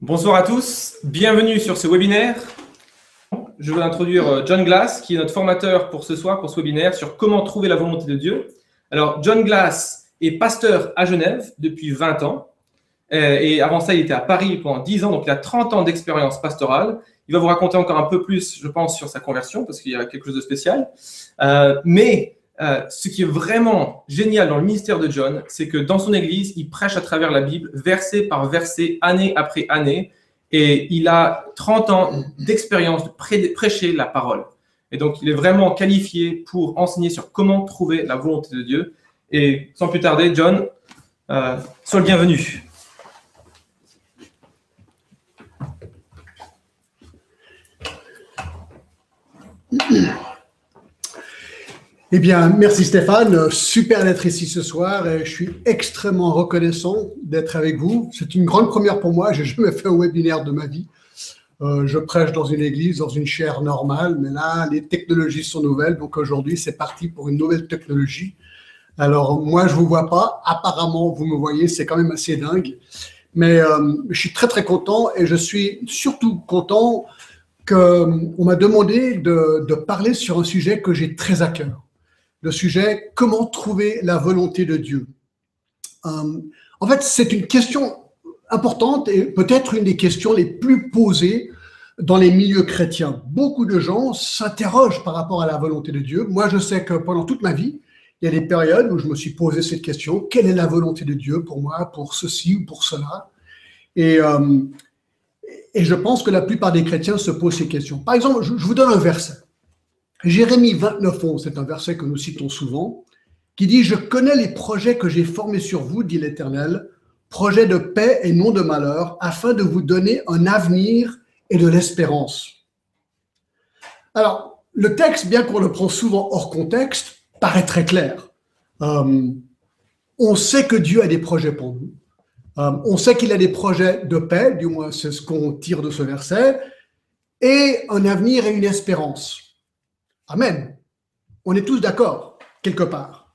Bonsoir à tous, bienvenue sur ce webinaire. Je veux introduire euh, John Glass, qui est notre formateur pour ce soir, pour ce webinaire, sur comment trouver la volonté de Dieu. Alors, John Glass est pasteur à Genève depuis 20 ans. Euh, et avant ça, il était à Paris pendant 10 ans, donc il a 30 ans d'expérience pastorale. Il va vous raconter encore un peu plus, je pense, sur sa conversion, parce qu'il y a quelque chose de spécial. Euh, mais euh, ce qui est vraiment génial dans le ministère de John, c'est que dans son église, il prêche à travers la Bible, verset par verset, année après année, et il a 30 ans d'expérience de prêcher la parole. Et donc, il est vraiment qualifié pour enseigner sur comment trouver la volonté de Dieu. Et sans plus tarder, John, euh, sois le bienvenu. Eh bien, merci Stéphane. Super d'être ici ce soir et je suis extrêmement reconnaissant d'être avec vous. C'est une grande première pour moi. J'ai jamais fait un webinaire de ma vie. Euh, je prêche dans une église, dans une chaire normale, mais là, les technologies sont nouvelles. Donc aujourd'hui, c'est parti pour une nouvelle technologie. Alors moi, je vous vois pas. Apparemment, vous me voyez. C'est quand même assez dingue. Mais euh, je suis très très content et je suis surtout content qu'on m'a demandé de, de parler sur un sujet que j'ai très à cœur le sujet comment trouver la volonté de Dieu. Euh, en fait, c'est une question importante et peut-être une des questions les plus posées dans les milieux chrétiens. Beaucoup de gens s'interrogent par rapport à la volonté de Dieu. Moi, je sais que pendant toute ma vie, il y a des périodes où je me suis posé cette question quelle est la volonté de Dieu pour moi, pour ceci ou pour cela? Et, euh, je pense que la plupart des chrétiens se posent ces questions. Par exemple, je vous donne un verset. Jérémie 29, 11, c'est un verset que nous citons souvent, qui dit Je connais les projets que j'ai formés sur vous, dit l'Éternel, projets de paix et non de malheur, afin de vous donner un avenir et de l'espérance. Alors, le texte, bien qu'on le prend souvent hors contexte, paraît très clair. Euh, on sait que Dieu a des projets pour nous. Euh, on sait qu'il a des projets de paix, du moins c'est ce qu'on tire de ce verset, et un avenir et une espérance. Amen. On est tous d'accord, quelque part.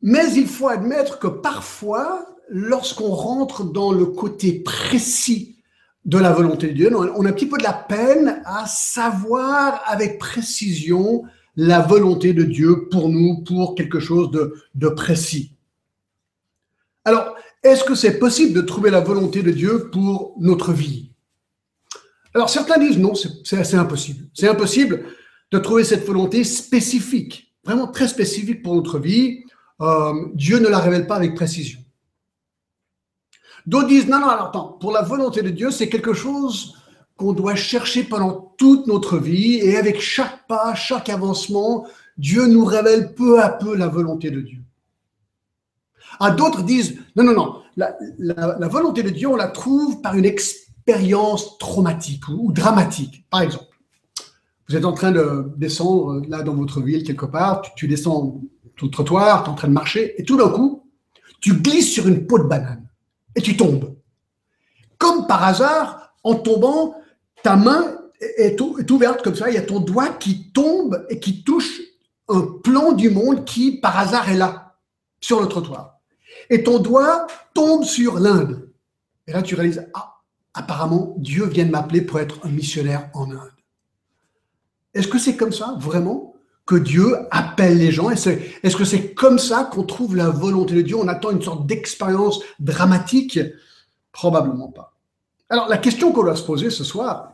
Mais il faut admettre que parfois, lorsqu'on rentre dans le côté précis de la volonté de Dieu, on a un petit peu de la peine à savoir avec précision la volonté de Dieu pour nous, pour quelque chose de, de précis. Alors, est-ce que c'est possible de trouver la volonté de Dieu pour notre vie? Alors, certains disent non, c'est impossible. C'est impossible de trouver cette volonté spécifique, vraiment très spécifique pour notre vie. Euh, Dieu ne la révèle pas avec précision. D'autres disent, non, non, alors attends, pour la volonté de Dieu, c'est quelque chose qu'on doit chercher pendant toute notre vie et avec chaque pas, chaque avancement, Dieu nous révèle peu à peu la volonté de Dieu. À d'autres disent, non, non, non, la, la, volonté de Dieu, on la trouve par une expérience traumatique ou dramatique, par exemple. Vous êtes en train de descendre euh, là dans votre ville quelque part, tu, descends ton trottoir, tu es en train de marcher, et tout d'un coup, tu glisses sur une peau de banane et tu tombes. Comme par hasard, en tombant, ta main est, est ouverte comme ça, il y a ton doigt qui tombe et qui touche un plan du monde qui, par hasard, est là, sur le trottoir. Et ton doigt tombe sur l'Inde. Et là, tu réalises, ah, apparemment, Dieu vient de m'appeler pour être un missionnaire en Inde. Est-ce que c'est comme ça, vraiment, que Dieu appelle les gens? Est-ce que c'est comme ça qu'on trouve la volonté de Dieu? On attend une sorte d'expérience dramatique? Probablement pas. Alors, la question qu'on doit se poser ce soir,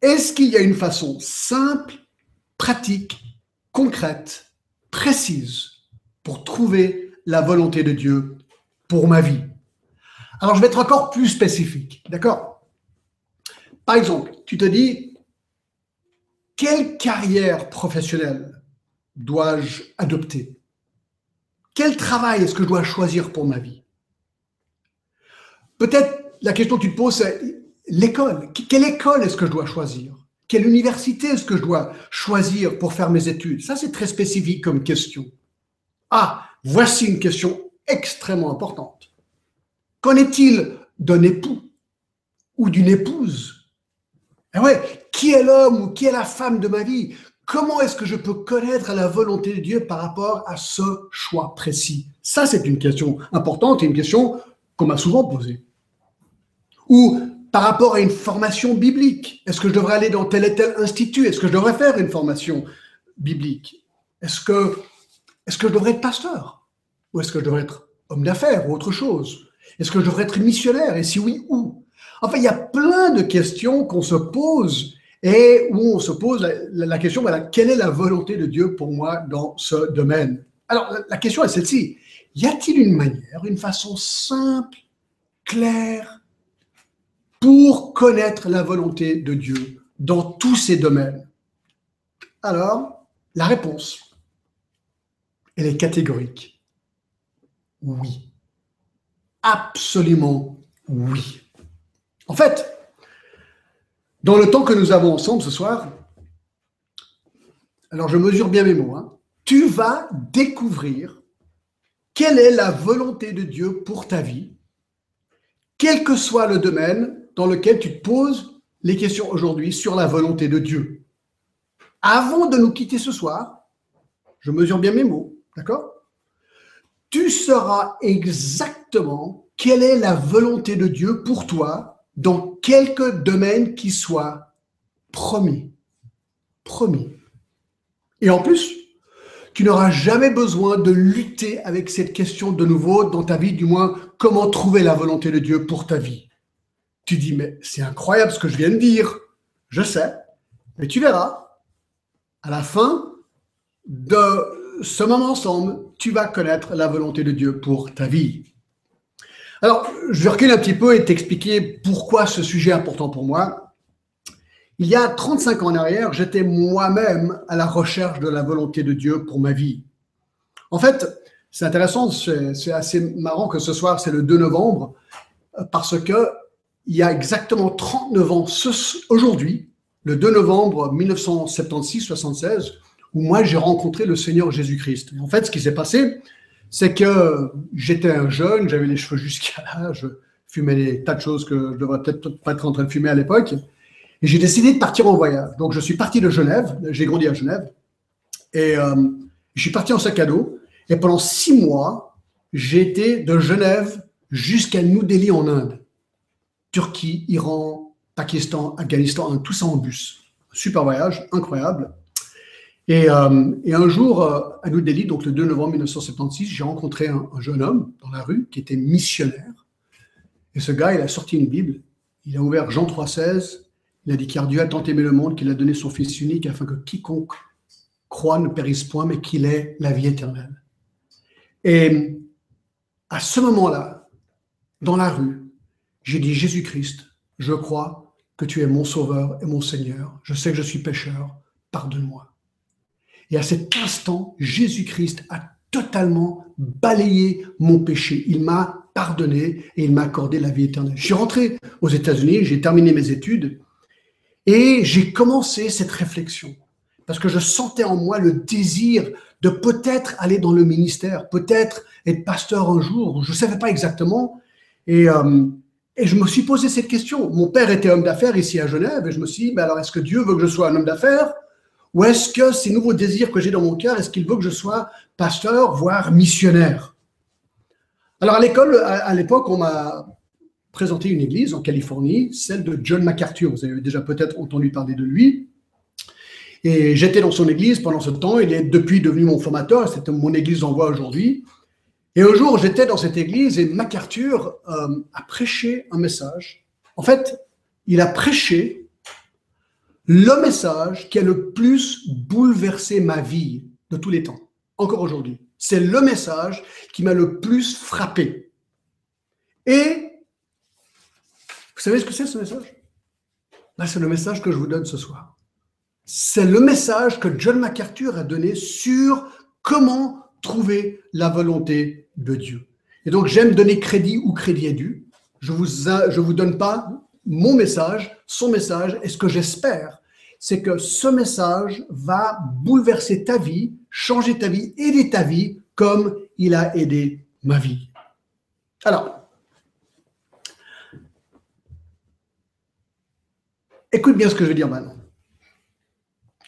est-ce qu'il y a une façon simple, pratique, concrète, précise pour trouver la volonté de Dieu pour ma vie? Alors, je vais être encore plus spécifique, d'accord? Par exemple, tu te dis, quelle carrière professionnelle dois-je adopter? Quel travail est-ce que je dois choisir pour ma vie? Peut-être la question que tu te poses, c'est l'école. Quelle école est-ce que je dois choisir? Quelle université est-ce que je dois choisir pour faire mes études? Ça, c'est très spécifique comme question. Ah, voici une question extrêmement importante. Qu'en est-il d'un époux ou d'une épouse? Eh ouais, Qui est l'homme ou qui est la femme de ma vie? Comment est-ce que je peux connaître la volonté de Dieu par rapport à ce choix précis? Ça, c'est une question importante et une question qu'on m'a souvent posée. Ou par rapport à une formation biblique, est-ce que je devrais aller dans tel et tel institut? Est-ce que je devrais faire une formation biblique? Est-ce que, est que je devrais être pasteur? Ou est-ce que je devrais être homme d'affaires ou autre chose? Est-ce que je devrais être missionnaire? Et si oui, où? Enfin, il y a plein de questions qu'on se pose et où on se pose la, question, quelle est la volonté de Dieu pour moi dans ce domaine? Alors, la question est celle-ci. Y a-t-il une manière, une façon simple, claire, pour connaître la volonté de Dieu dans tous ces domaines? Alors, la réponse, elle est catégorique. Oui. Absolument oui. En fait, dans le temps que nous avons ensemble ce soir, alors je mesure bien mes mots, hein, tu vas découvrir quelle est la volonté de Dieu pour ta vie, quel que soit le domaine dans lequel tu te poses les questions aujourd'hui sur la volonté de Dieu. Avant de nous quitter ce soir, je mesure bien mes mots, d'accord? Tu sauras exactement quelle est la volonté de Dieu pour toi dans quelque domaine qui soit promis. Promis. Et en plus, tu n'auras jamais besoin de lutter avec cette question de nouveau dans ta vie, du moins comment trouver la volonté de Dieu pour ta vie. Tu dis, mais c'est incroyable ce que je viens de dire. Je sais, mais tu verras, à la fin de ce moment ensemble, tu vas connaître la volonté de Dieu pour ta vie. Alors, je vais reculer un petit peu et t'expliquer pourquoi ce sujet est important pour moi. Il y a 35 ans en arrière, j'étais moi-même à la recherche de la volonté de Dieu pour ma vie. En fait, c'est intéressant, c'est assez marrant que ce soir, c'est le 2 novembre, parce que il y a exactement 39 ans aujourd'hui, le 2 novembre 1976-76, où moi j'ai rencontré le Seigneur Jésus-Christ. En fait, ce qui s'est passé, c'est que j'étais un jeune, j'avais les cheveux jusqu'à là, je fumais des tas de choses que je devrais peut-être pas être en train de fumer à l'époque. Et j'ai décidé de partir en voyage. Donc je suis parti de Genève, j'ai grandi à Genève, et euh, je suis parti en sac à dos. Et pendant six mois, j'ai été de Genève jusqu'à New Delhi en Inde. Turquie, Iran, Pakistan, Afghanistan, tout ça en bus. Super voyage, incroyable. Et, euh, un jour, euh, à New Delhi, donc le 2 novembre 1976, j'ai rencontré un, jeune homme dans la rue qui était missionnaire. Et ce gars, il a sorti une Bible, il a ouvert Jean 3,16, il a dit car Dieu a tant aimé le monde qu'il a donné son Fils unique afin que quiconque croit ne périsse point, mais qu'il ait la vie éternelle. Et à ce moment-là, dans la rue, j'ai dit, Jésus-Christ, je crois que tu es mon Sauveur et mon Seigneur. Je sais que je suis pécheur. Pardonne-moi. Et à cet instant, Jésus-Christ a totalement balayé mon péché. Il m'a pardonné et il m'a accordé la vie éternelle. Je suis rentré aux États-Unis, j'ai terminé mes études et j'ai commencé cette réflexion parce que je sentais en moi le désir de peut-être aller dans le ministère, peut-être être pasteur un jour. Je ne savais pas exactement. Et euh, et je me suis posé cette question. Mon père était homme d'affaires ici à Genève et je me suis dit, ben alors est-ce que Dieu veut que je sois un homme d'affaires? Ou est-ce que ces nouveaux désirs que j'ai dans mon cœur, est-ce qu'il veut que je sois pasteur, voire missionnaire? Alors à l'école, à, l'époque, on m'a présenté une église en Californie, celle de John MacArthur. Vous avez déjà peut-être entendu parler de lui. Et j'étais dans son église pendant ce temps. Il est depuis devenu mon formateur. C'est mon église d'envoi aujourd'hui. Et un jour, j'étais dans cette église et MacArthur euh, a prêché un message. En fait, il a prêché le message qui a le plus bouleversé ma vie de tous les temps, encore aujourd'hui. C'est le message qui m'a le plus frappé. Et vous savez ce que c'est ce message? C'est le message que je vous donne ce soir. C'est le message que John MacArthur a donné sur comment trouver la volonté de Dieu. Et donc, j'aime donner crédit où crédit est dû. Je vous, je vous donne pas mon message, son message, et ce que j'espère, c'est que ce message va bouleverser ta vie, changer ta vie, aider ta vie comme il a aidé ma vie. Alors, écoute bien ce que je veux dire maintenant.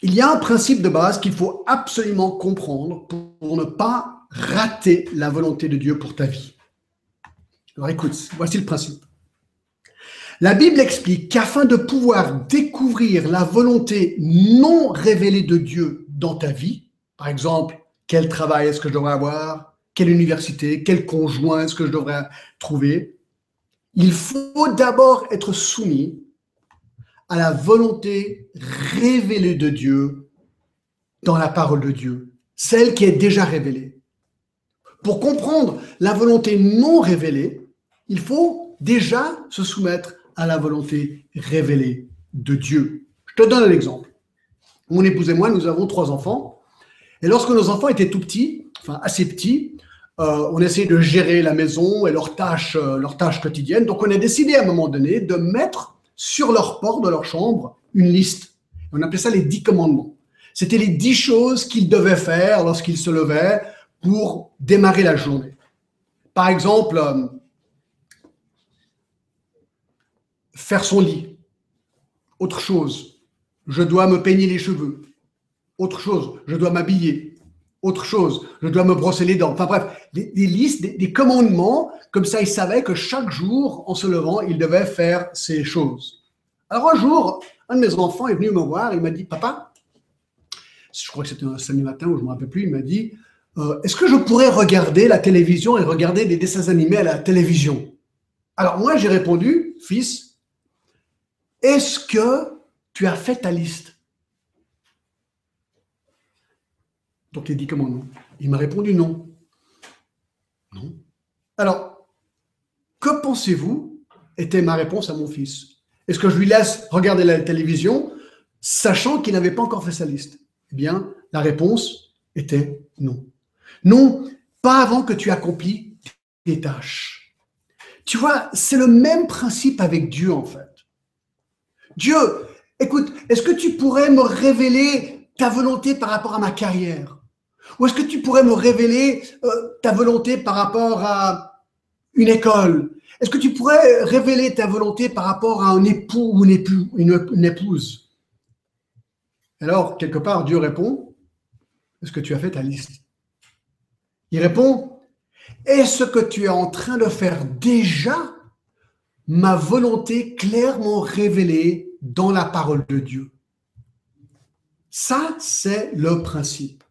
Il y a un principe de base qu'il faut absolument comprendre pour ne pas rater la volonté de Dieu pour ta vie. Alors écoute, voici le principe. La Bible explique qu'afin de pouvoir découvrir la volonté non révélée de Dieu dans ta vie, par exemple, quel travail est-ce que je devrais avoir, quelle université, quel conjoint est-ce que je devrais trouver, il faut d'abord être soumis à la volonté révélée de Dieu dans la parole de Dieu, celle qui est déjà révélée. Pour comprendre la volonté non révélée, il faut déjà se soumettre à la volonté révélée de Dieu. Je te donne un exemple. Mon épouse et moi, nous avons trois enfants. Et lorsque nos enfants étaient tout petits, enfin assez petits, euh, on essayait de gérer la maison et leurs tâches, euh, leurs tâches quotidiennes. Donc on a décidé à un moment donné de mettre sur leur porte de leur chambre une liste. On appelait ça les dix commandements. C'était les dix choses qu'ils devaient faire lorsqu'ils se levaient pour démarrer la journée. Par exemple, euh, faire son lit. Autre chose, je dois me peigner les cheveux. Autre chose, je dois m'habiller. Autre chose, je dois me brosser les dents. Enfin bref, des, listes, des, commandements, comme ça il savait que chaque jour, en se levant, il devait faire ces choses. Alors un jour, un de mes enfants est venu me voir, il m'a dit, papa, je crois que c'était un samedi matin ou je ne me rappelle plus, il m'a dit, euh, est-ce que je pourrais regarder la télévision et regarder des dessins animés à la télévision? Alors moi j'ai répondu, fils, est-ce que tu as fait ta liste? Donc il dit comment non Il m'a répondu non. Non. Alors, que pensez-vous était ma réponse à mon fils? Est-ce que je lui laisse regarder la télévision sachant qu'il n'avait pas encore fait sa liste? Eh bien, la réponse était non. Non, pas avant que tu accomplis tes tâches. Tu vois, c'est le même principe avec Dieu en fait. Dieu, écoute, est-ce que tu pourrais me révéler ta volonté par rapport à ma carrière? Ou est-ce que tu pourrais me révéler euh, ta volonté par rapport à une école? Est-ce que tu pourrais révéler ta volonté par rapport à un époux ou une, une épouse? Alors, quelque part, Dieu répond, est-ce que tu as fait ta liste? Il répond, est-ce que tu es en train de faire déjà ma volonté clairement révélée dans la parole de Dieu. Ça, c'est le principe.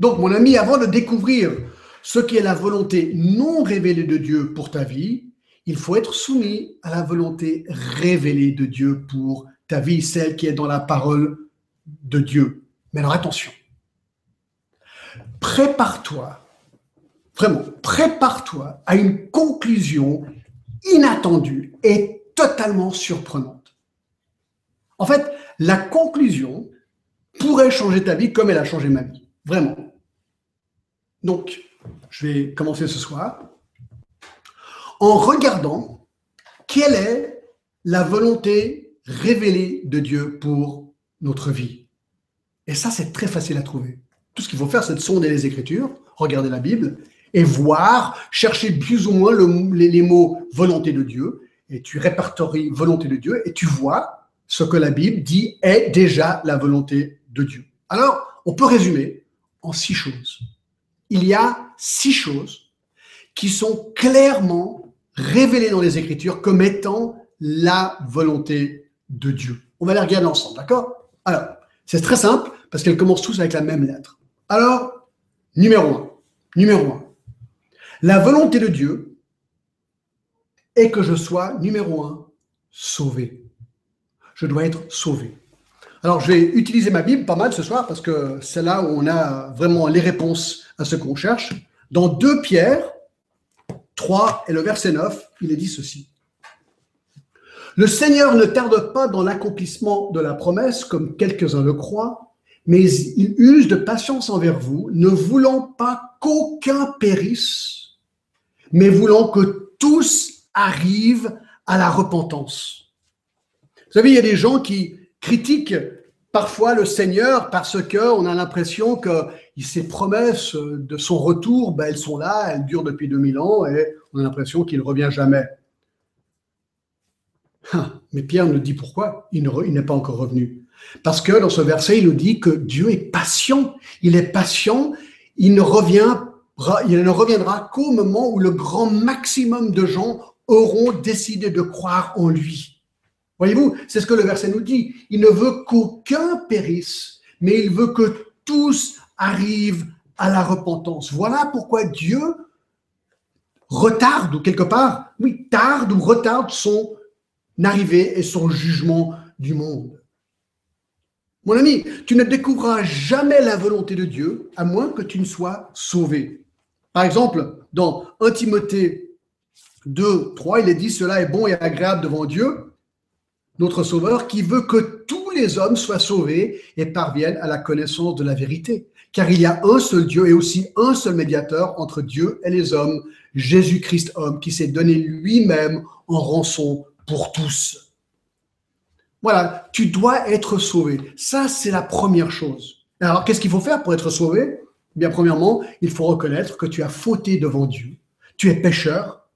Donc, mon ami, avant de découvrir ce qui est la volonté non révélée de Dieu pour ta vie, il faut être soumis à la volonté révélée de Dieu pour ta vie, celle qui est dans la parole de Dieu. Mais alors attention, prépare-toi, vraiment, prépare-toi à une conclusion inattendue et totalement surprenante. En fait, la conclusion pourrait changer ta vie comme elle a changé ma vie. Vraiment. Donc, je vais commencer ce soir en regardant quelle est la volonté révélée de Dieu pour notre vie. Et ça, c'est très facile à trouver. Tout ce qu'il faut faire, c'est de sonder les Écritures, regarder la Bible et voir, chercher plus ou moins les, mots volonté de Dieu, et tu répertories volonté de Dieu, et tu vois ce que la Bible dit est déjà la volonté de Dieu. Alors, on peut résumer en six choses. Il y a six choses qui sont clairement révélées dans les Écritures comme étant la volonté de Dieu. On va les regarder ensemble, d'accord? Alors, c'est très simple parce qu'elles commencent tous avec la même lettre. Alors, numéro un. Numéro un. La volonté de Dieu est que je sois, numéro un, sauvé. Je dois être sauvé. Alors, je vais utiliser ma Bible pas mal ce soir parce que c'est là où on a vraiment les réponses à ce qu'on cherche. Dans 2 Pierre 3 et le verset 9, il est dit ceci. Le Seigneur ne tarde pas dans l'accomplissement de la promesse, comme quelques-uns le croient, mais il use de patience envers vous, ne voulant pas qu'aucun périsse, mais voulant que tous arrivent à la repentance. Vous savez, il y a des gens qui critiquent parfois le Seigneur parce qu'on a l'impression que ses promesses de son retour, ben, elles sont là, elles durent depuis 2000 ans et on a l'impression qu'il ne revient jamais. Ah, mais Pierre nous dit pourquoi il n'est pas encore revenu. Parce que dans ce verset, il nous dit que Dieu est patient. Il est patient. Il ne, il ne reviendra qu'au moment où le grand maximum de gens auront décidé de croire en lui. Voyez-vous, c'est ce que le verset nous dit. Il ne veut qu'aucun périsse, mais il veut que tous arrivent à la repentance. Voilà pourquoi Dieu retarde, ou quelque part, oui, tarde ou retarde son arrivée et son jugement du monde. Mon ami, tu ne découvriras jamais la volonté de Dieu à moins que tu ne sois sauvé. Par exemple, dans 1 Timothée 2, 3, il est dit Cela est bon et agréable devant Dieu, notre Sauveur, qui veut que tous les hommes soient sauvés et parviennent à la connaissance de la vérité. Car il y a un seul Dieu et aussi un seul médiateur entre Dieu et les hommes, Jésus-Christ homme, qui s'est donné lui-même en rançon pour tous. Voilà, tu dois être sauvé. Ça, c'est la première chose. Alors, qu'est-ce qu'il faut faire pour être sauvé? Bien, premièrement, il faut reconnaître que tu as fauté devant Dieu, tu es pécheur,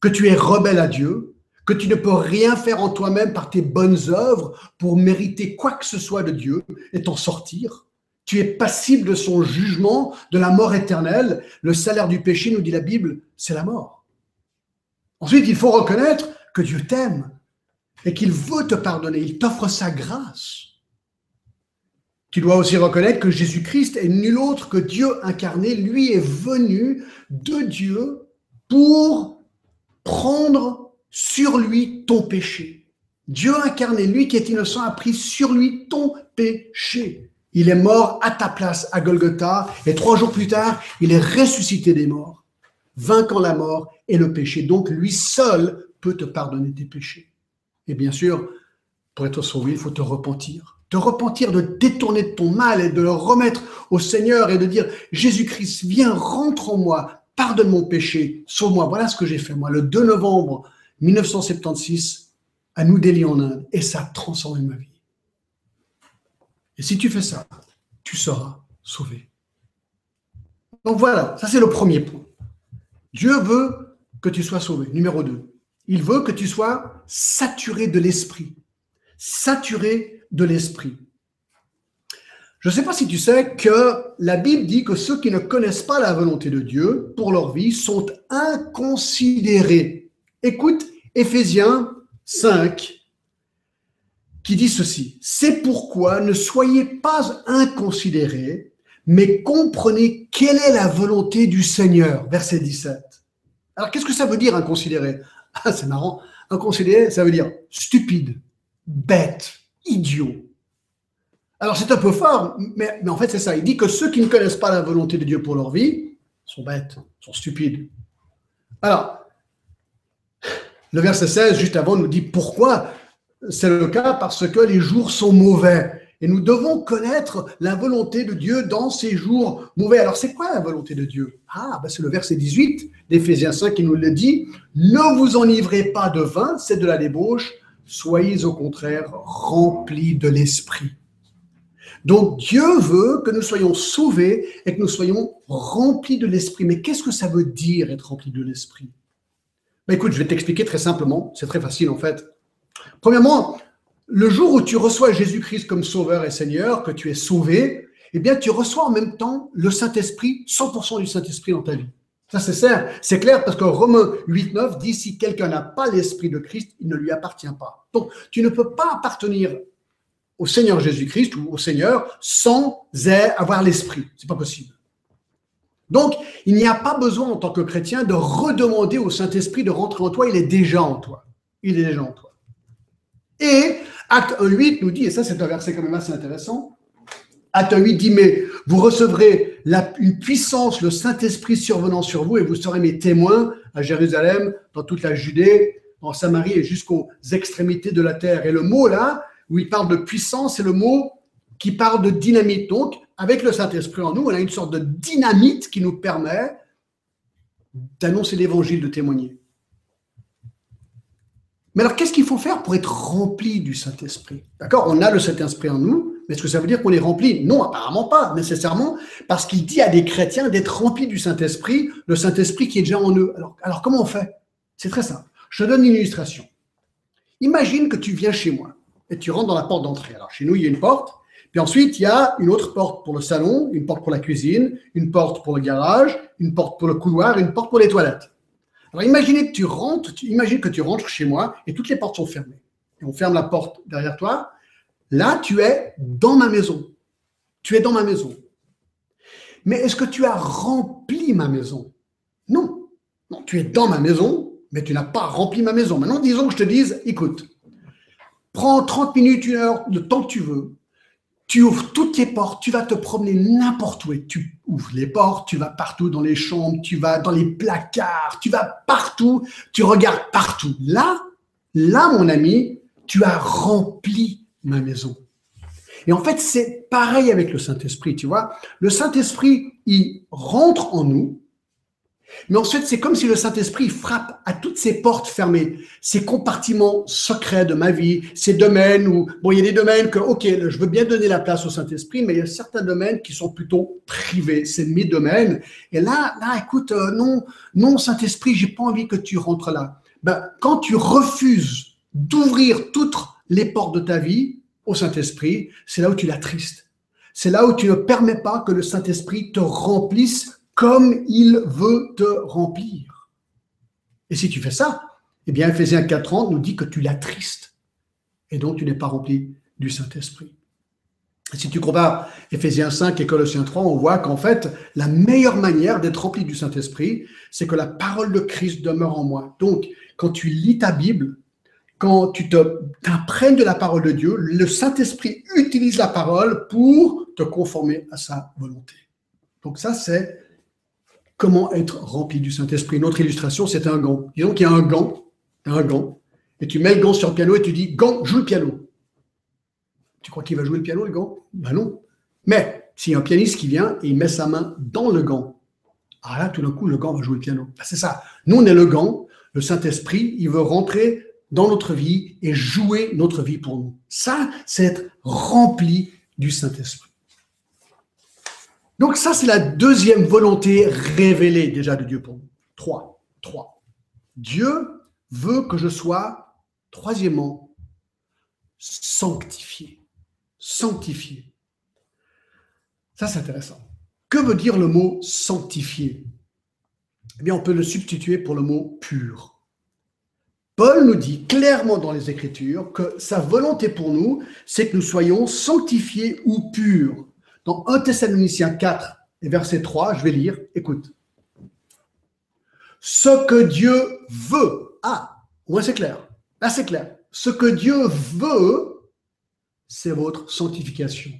que tu es rebelle à Dieu, que tu ne peux rien faire en toi-même par tes bonnes œuvres pour mériter quoi que ce soit de Dieu et t'en sortir. Tu es passible de son jugement, de la mort éternelle. Le salaire du péché, nous dit la Bible, c'est la mort. Ensuite, il faut reconnaître que Dieu t'aime et qu'il veut te pardonner. Il t'offre sa grâce. Tu dois aussi reconnaître que Jésus-Christ est nul autre que Dieu incarné. Lui est venu de Dieu pour prendre sur lui ton péché. Dieu incarné, lui qui est innocent, a pris sur lui ton péché. Il est mort à ta place à Golgotha et trois jours plus tard, il est ressuscité des morts, vainquant la mort et le péché. Donc lui seul peut te pardonner tes péchés. Et bien sûr, pour être sauvé, il faut te repentir. Te repentir de détourner de ton mal et de le remettre au Seigneur et de dire Jésus-Christ, viens, rentre en moi, pardonne mon péché, sauve-moi. Voilà ce que j'ai fait moi le 2 novembre 1976 à New Delhi en Inde et ça a transformé ma vie. Et si tu fais ça, tu seras sauvé. Donc voilà, ça c'est le premier point. Dieu veut que tu sois sauvé. Numéro 2. Il veut que tu sois saturé de l'esprit. Saturé de l'esprit. Je ne sais pas si tu sais que la Bible dit que ceux qui ne connaissent pas la volonté de Dieu pour leur vie sont inconsidérés. Écoute Éphésiens 5 qui dit ceci. C'est pourquoi ne soyez pas inconsidérés, mais comprenez quelle est la volonté du Seigneur. Verset 17. Alors qu'est-ce que ça veut dire inconsidéré? Ah, c'est marrant. Inconsidéré, ça veut dire stupide, bête, idiot. Alors c'est un peu fort, mais, mais en fait c'est ça. Il dit que ceux qui ne connaissent pas la volonté de Dieu pour leur vie sont bêtes, sont stupides. Alors, le verset 16, juste avant, nous dit pourquoi? C'est le cas, parce que les jours sont mauvais. Et nous devons connaître la volonté de Dieu dans ces jours mauvais. Alors, c'est quoi la volonté de Dieu? Ah, ben c'est le verset 18 d'Éphésiens 5 qui nous le dit. Ne vous enivrez pas de vin, c'est de la débauche. Soyez au contraire remplis de l'esprit. Donc, Dieu veut que nous soyons sauvés et que nous soyons remplis de l'esprit. Mais qu'est-ce que ça veut dire être rempli de l'esprit? Ben, Écoute, je vais t'expliquer très simplement. C'est très facile en fait. Premièrement, le jour où tu reçois Jésus-Christ comme Sauveur et Seigneur, que tu es sauvé, eh bien, tu reçois en même temps le Saint-Esprit, 100% du Saint-Esprit dans ta vie. Ça, c'est clair. C'est clair parce que Romains 8, 9 dit si quelqu'un n'a pas l'Esprit de Christ, il ne lui appartient pas. Donc, tu ne peux pas appartenir au Seigneur Jésus-Christ ou au Seigneur sans avoir l'Esprit. C'est pas possible. Donc, il n'y a pas besoin en tant que chrétien de redemander au Saint-Esprit de rentrer en toi. Il est déjà en toi. Il est déjà en toi. Et Acte 1.8 nous dit, et ça c'est un verset quand même assez intéressant, Acte 1.8 dit, mais vous recevrez la, une puissance, le Saint-Esprit survenant sur vous, et vous serez mes témoins à Jérusalem, dans toute la Judée, en Samarie et jusqu'aux extrémités de la terre. Et le mot là, où il parle de puissance, c'est le mot qui parle de dynamite. Donc, avec le Saint-Esprit en nous, on a une sorte de dynamite qui nous permet d'annoncer l'évangile, de témoigner. Mais alors, qu'est-ce qu'il faut faire pour être rempli du Saint-Esprit? D'accord On a le Saint-Esprit en nous, mais est-ce que ça veut dire qu'on est rempli? Non, apparemment pas, nécessairement, parce qu'il dit à des chrétiens d'être remplis du Saint-Esprit, le Saint-Esprit qui est déjà en eux. Alors, alors comment on fait? C'est très simple. Je donne une illustration. Imagine que tu viens chez moi et tu rentres dans la porte d'entrée. Alors, chez nous, il y a une porte, ensuite, il y a une autre porte pour le salon, une porte pour la cuisine, une porte pour le garage, une porte pour le couloir, une porte pour les toilettes. Alors imaginez que tu rentres, imagine que tu rentres chez moi et toutes les portes sont fermées. On ferme la porte derrière toi. Là, tu es dans ma maison. Tu es dans ma maison. Mais est-ce que tu as rempli ma maison? Non. Non, tu es dans ma maison, mais tu n'as pas rempli ma maison. Maintenant, disons que je te dise, écoute, prends 30 minutes, une heure, le temps que tu veux, tu ouvres toutes les portes, tu vas te promener n'importe où et tu ouvres les portes, tu vas partout dans les chambres, tu vas dans les placards, tu vas partout, tu regardes partout. Là, là, mon ami, tu as rempli ma maison. Et en fait, c'est pareil avec le Saint-Esprit, tu vois. Le Saint-Esprit, il rentre en nous, mais ensuite, c'est comme si le Saint-Esprit frappe à toutes ces portes fermées, ces compartiments secrets de ma vie, ces domaines où, bon, il y a des domaines que, ok, je veux bien donner la place au Saint-Esprit, mais il y a certains domaines qui sont plutôt privés. C'est mes domaines. Et là, là, écoute, euh, non, non, Saint-Esprit, j'ai pas envie que tu rentres là. Ben, quand tu refuses d'ouvrir toutes les portes de ta vie au Saint-Esprit, c'est là où tu l'attristes. C'est là où tu ne permets pas que le Saint-Esprit te remplisse comme il veut te remplir. Et si tu fais ça, eh bien, Ephésiens 4.30 nous dit que tu l'attristes et donc tu n'es pas rempli du Saint-Esprit. Si tu compares Ephésiens 5 et Colossiens 3, on voit qu'en fait, la meilleure manière d'être rempli du Saint-Esprit, c'est que la parole de Christ demeure en moi. Donc, quand tu lis ta Bible, quand tu t'imprègnes de la parole de Dieu, le Saint-Esprit utilise la parole pour te conformer à sa volonté. Donc ça, c'est comment être rempli du Saint-Esprit. Une autre illustration, c'est un gant. Disons qu'il y a un gant, un gant, et tu mets le gant sur le piano et tu dis, gant, joue le piano. Tu crois qu'il va jouer le piano, le gant? Ben non. Mais s'il y a un pianiste qui vient et il met sa main dans le gant, ah là, tout d'un coup, le gant va jouer le piano. Ben, c'est ça. Nous, on est le gant. Le Saint-Esprit, il veut rentrer dans notre vie et jouer notre vie pour nous. Ça, c'est être rempli du Saint-Esprit. Donc ça, c'est la deuxième volonté révélée déjà de Dieu pour nous. Trois. Trois. Dieu veut que je sois, troisièmement, sanctifié. Sanctifié. Ça, c'est intéressant. Que veut dire le mot sanctifié? Eh bien, on peut le substituer pour le mot pur. Paul nous dit clairement dans les Écritures que sa volonté pour nous, c'est que nous soyons sanctifiés ou purs. Dans 1 Thessaloniciens 4 et verset 3, je vais lire, écoute. Ce que Dieu veut, ah, moi c'est clair, là c'est clair. Ce que Dieu veut, c'est votre sanctification.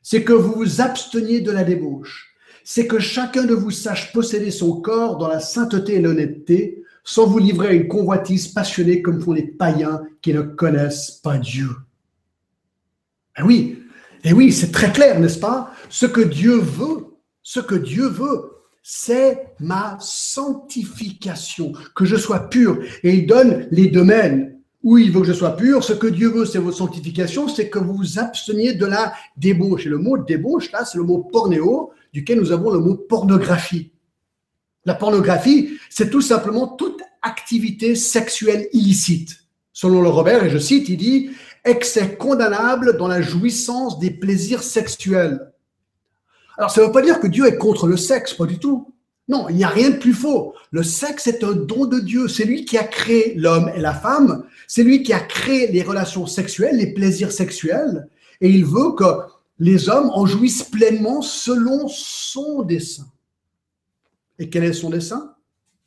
C'est que vous vous absteniez de la débauche. C'est que chacun de vous sache posséder son corps dans la sainteté et l'honnêteté, sans vous livrer à une convoitise passionnée comme font les païens qui ne connaissent pas Dieu. Ah oui, et oui, c'est très clair, n'est-ce pas? Ce que Dieu veut, ce que Dieu veut, c'est ma sanctification, que je sois pur. Et il donne les domaines où il veut que je sois pur. Ce que Dieu veut, c'est votre sanctification, c'est que vous vous absteniez de la débauche. Et le mot débauche, là, c'est le mot pornéo, duquel nous avons le mot pornographie. La pornographie, c'est tout simplement toute activité sexuelle illicite. Selon le Robert, et je cite, il dit, excès condamnable dans la jouissance des plaisirs sexuels. Alors, ça ne veut pas dire que Dieu est contre le sexe, pas du tout. Non, il n'y a rien de plus faux. Le sexe est un don de Dieu. C'est lui qui a créé l'homme et la femme. C'est lui qui a créé les relations sexuelles, les plaisirs sexuels. Et il veut que les hommes en jouissent pleinement selon son dessein. Et quel est son dessein?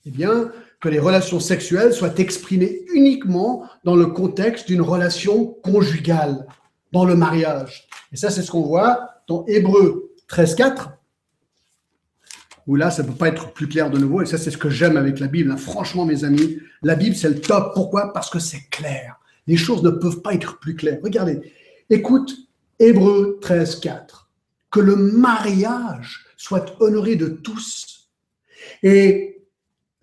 Eh bien, que les relations sexuelles soient exprimées uniquement dans le contexte d'une relation conjugale, dans le mariage. Et ça, c'est ce qu'on voit dans Hébreu 13.4, où là, ça ne peut pas être plus clair de nouveau. Et ça, c'est ce que j'aime avec la Bible. Hein. Franchement, mes amis, la Bible, c'est le top. Pourquoi? Parce que c'est clair. Les choses ne peuvent pas être plus claires. Regardez, écoute Hébreu 13.4. Que le mariage soit honoré de tous. Et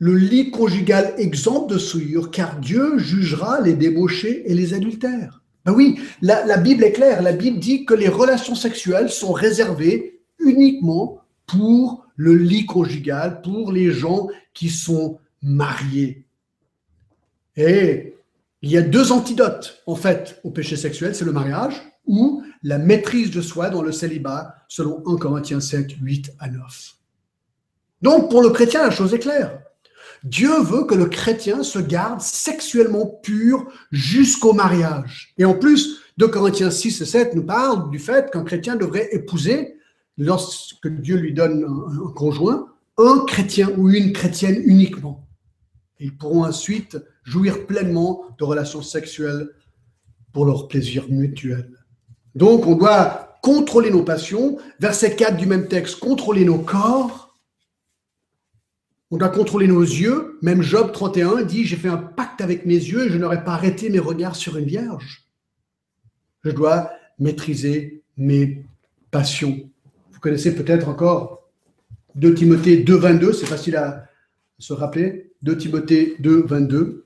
le lit conjugal exempt de souillure, car Dieu jugera les débauchés et les adultères. Ben oui, la, Bible est claire. La Bible dit que les relations sexuelles sont réservées uniquement pour le lit conjugal, pour les gens qui sont mariés. Et il y a deux antidotes, en fait, au péché sexuel, c'est le mariage ou la maîtrise de soi dans le célibat, selon 1 Corinthiens 7, 8 à 9. Donc, pour le chrétien, la chose est claire. Dieu veut que le chrétien se garde sexuellement pur jusqu'au mariage. Et en plus, 2 Corinthiens 6 et 7 nous parle du fait qu'un chrétien devrait épouser, lorsque Dieu lui donne un, un conjoint, un chrétien ou une chrétienne uniquement. Ils pourront ensuite jouir pleinement de relations sexuelles pour leur plaisir mutuel. Donc, on doit contrôler nos passions. Verset 4 du même texte, contrôler nos corps. On doit contrôler nos yeux. Même Job 31 dit, j'ai fait un pacte avec mes yeux et je n'aurais pas arrêté mes regards sur une vierge. Je dois maîtriser mes passions. Vous connaissez peut-être encore 2 Timothée 2, 22, c'est facile à se rappeler. 2 Timothée 2, 22.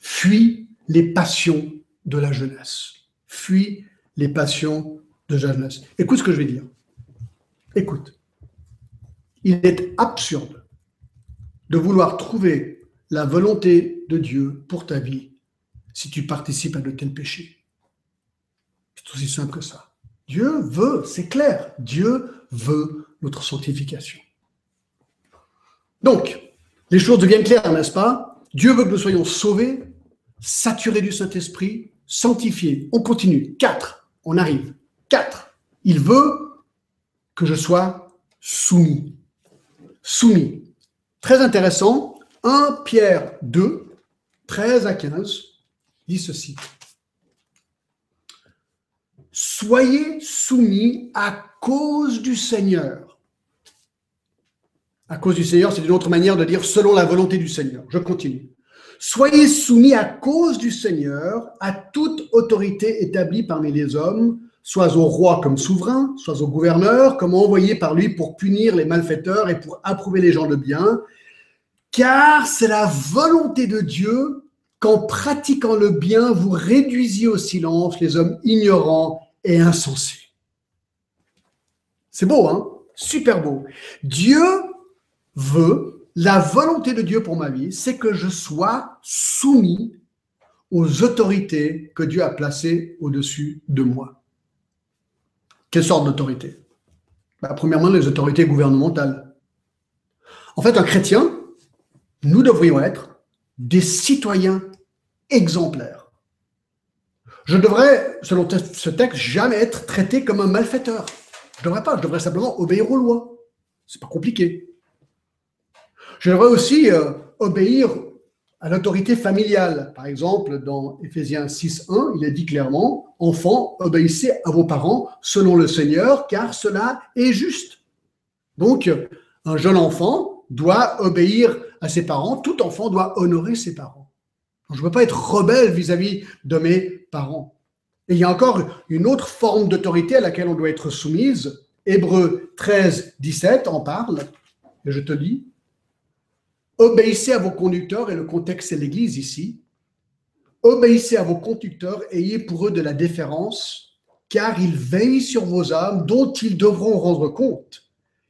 Fuis les passions de la jeunesse. Fuis les passions de la jeunesse. Écoute ce que je vais dire. Écoute. Il est absurde de vouloir trouver la volonté de Dieu pour ta vie si tu participes à de tels péchés. C'est aussi simple que ça. Dieu veut, c'est clair, Dieu veut notre sanctification. Donc, les choses deviennent claires, n'est-ce pas? Dieu veut que nous soyons sauvés, saturés du Saint-Esprit, sanctifiés. On continue. Quatre, on arrive. Quatre, il veut que je sois soumis. Soumis. Très intéressant. 1 Pierre 2, 13 à 15, dit ceci. Soyez soumis à cause du Seigneur. À cause du Seigneur, c'est une autre manière de dire selon la volonté du Seigneur. Je continue. Soyez soumis à cause du Seigneur à toute autorité établie parmi les hommes, soit au roi comme souverain, soit au gouverneur comme envoyé par lui pour punir les malfaiteurs et pour approuver les gens de bien, car c'est la volonté de Dieu qu'en pratiquant le bien, vous réduisiez au silence les hommes ignorants et insensés. C'est beau, hein? Super beau. Dieu veut, la volonté de Dieu pour ma vie, c'est que je sois soumis aux autorités que Dieu a placées au-dessus de moi. Quelle sorte d'autorité? Bah, Premièrement, les autorités gouvernementales. En fait, un chrétien, nous devrions être des citoyens exemplaires. Je devrais, selon ce texte, jamais être traité comme un malfaiteur. Je ne devrais pas, je devrais simplement obéir aux lois. C'est pas compliqué. Je devrais aussi euh, obéir à l'autorité familiale. Par exemple, dans Éphésiens 6.1, il est dit clairement, enfants, obéissez à vos parents selon le Seigneur, car cela est juste. Donc, un jeune enfant doit obéir à ses parents, tout enfant doit honorer ses parents. je ne peux pas être rebelle vis-à-vis de mes parents. Et il y a encore une autre forme d'autorité à laquelle on doit être soumise. Hébreu 13, 17 en parle, et je te dis, obéissez à vos conducteurs, et le contexte c'est l'Église ici, obéissez à vos conducteurs, ayez pour eux de la déférence, car ils veillent sur vos âmes dont ils devront rendre compte,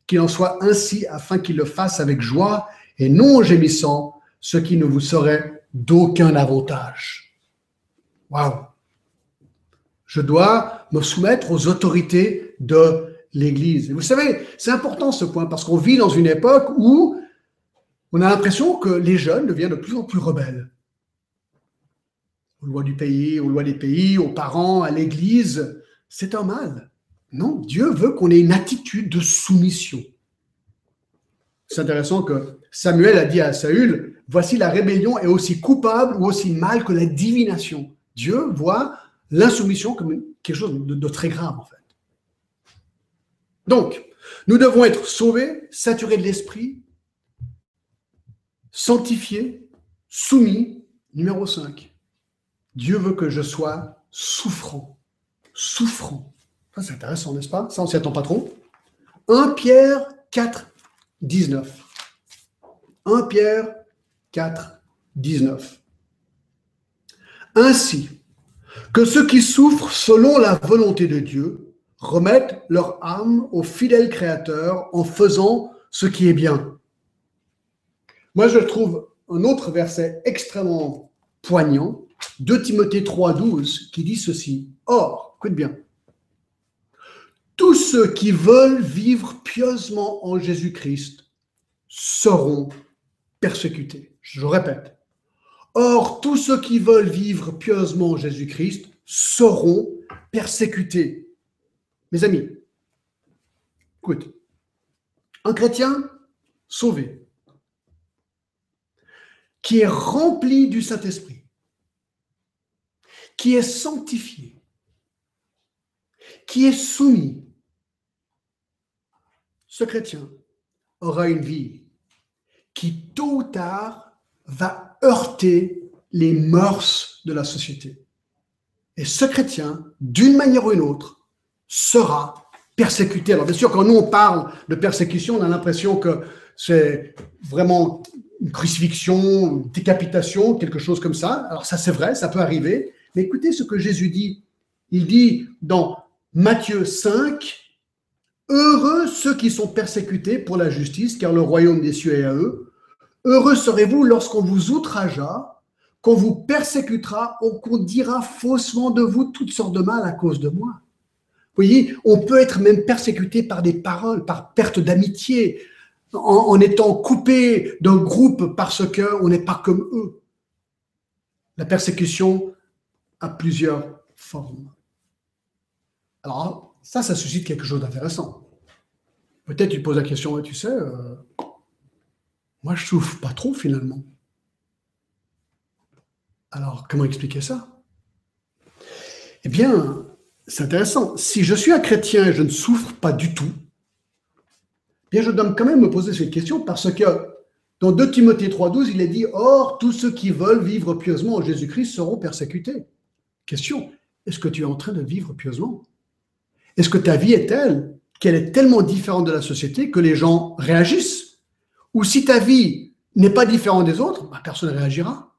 qu'il en soit ainsi afin qu'ils le fassent avec joie et non en gémissant, ce qui ne vous serait d'aucun avantage. Waouh! Je dois me soumettre aux autorités de l'Église. vous savez, c'est important ce point parce qu'on vit dans une époque où on a l'impression que les jeunes deviennent de plus en plus rebelles. Aux lois du pays, aux lois des pays, aux parents, à l'Église, c'est un mal. Non, Dieu veut qu'on ait une attitude de soumission. C'est intéressant que Samuel a dit à Saül, voici la rébellion est aussi coupable ou aussi mal que la divination. Dieu voit l'insoumission comme quelque chose de, très grave en fait. Donc, nous devons être sauvés, saturés de l'esprit, sanctifiés, soumis. Numéro 5. Dieu veut que je sois souffrant. Souffrant. Ça, c'est intéressant, n'est-ce pas? Ça, on s'y attend pas trop. 1 Pierre 4, 19. 1 Pierre 4, 19. Ainsi que ceux qui souffrent selon la volonté de Dieu remettent leur âme au fidèle Créateur en faisant ce qui est bien. Moi, je trouve un autre verset extrêmement poignant, 2 Timothée 3, 12, qui dit ceci. Or, écoute bien, tous ceux qui veulent vivre pieusement en Jésus-Christ seront persécutés. Je répète. Or, tous ceux qui veulent vivre pieusement en Jésus-Christ seront persécutés. Mes amis, écoute, un chrétien sauvé, qui est rempli du Saint-Esprit, qui est sanctifié, qui est soumis, ce chrétien aura une vie qui, tôt ou tard, va heurter les mœurs de la société. Et ce chrétien, d'une manière ou d'une autre, sera persécuté. Alors bien sûr, quand nous on parle de persécution, on a l'impression que c'est vraiment une crucifixion, une décapitation, quelque chose comme ça. Alors ça c'est vrai, ça peut arriver. Mais écoutez ce que Jésus dit. Il dit dans Matthieu 5, Heureux ceux qui sont persécutés pour la justice, car le royaume des cieux est à eux. Heureux serez-vous lorsqu'on vous outragera, qu'on vous persécutera, ou qu'on dira faussement de vous toutes sortes de mal à cause de moi. Vous voyez, on peut être même persécuté par des paroles, par perte d'amitié, en, étant coupé d'un groupe parce qu'on n'est pas comme eux. La persécution a plusieurs formes. Alors, ça, ça suscite quelque chose d'intéressant. Peut-être tu poses la question, tu sais, euh, moi je souffre pas trop finalement. Alors, comment expliquer ça? Eh bien, c'est intéressant. Si je suis un chrétien et je ne souffre pas du tout, bien, je dois quand même me poser cette question parce que dans 2 Timothée 3,12, il est dit Or, tous ceux qui veulent vivre pieusement en Jésus-Christ seront persécutés. Question Est-ce que tu es en train de vivre pieusement? Est-ce que ta vie est telle qu'elle est tellement différente de la société que les gens réagissent? Ou si ta vie n'est pas différente des autres, bah, personne ne réagira.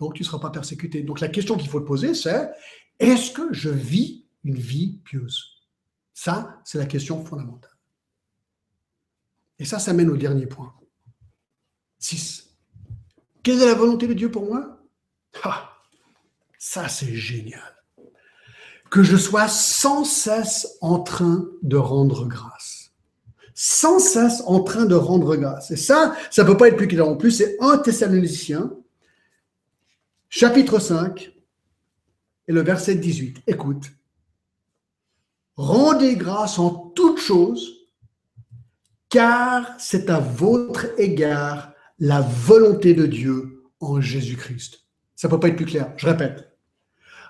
Donc tu ne seras pas persécuté. Donc la question qu'il faut te poser, c'est est-ce que je vis une vie pieuse? Ça, c'est la question fondamentale. Et ça, ça mène au dernier point. 6. Quelle est la volonté de Dieu pour moi? Ah, Ça, c'est génial que je sois sans cesse en train de rendre grâce. Sans cesse en train de rendre grâce. Et ça, ça ne peut pas être plus clair en plus. C'est 1 Thessalonicien, chapitre 5, et le verset 18. Écoute. Rendez grâce en toutes choses, car c'est à votre égard la volonté de Dieu en Jésus-Christ. Ça ne peut pas être plus clair. Je répète.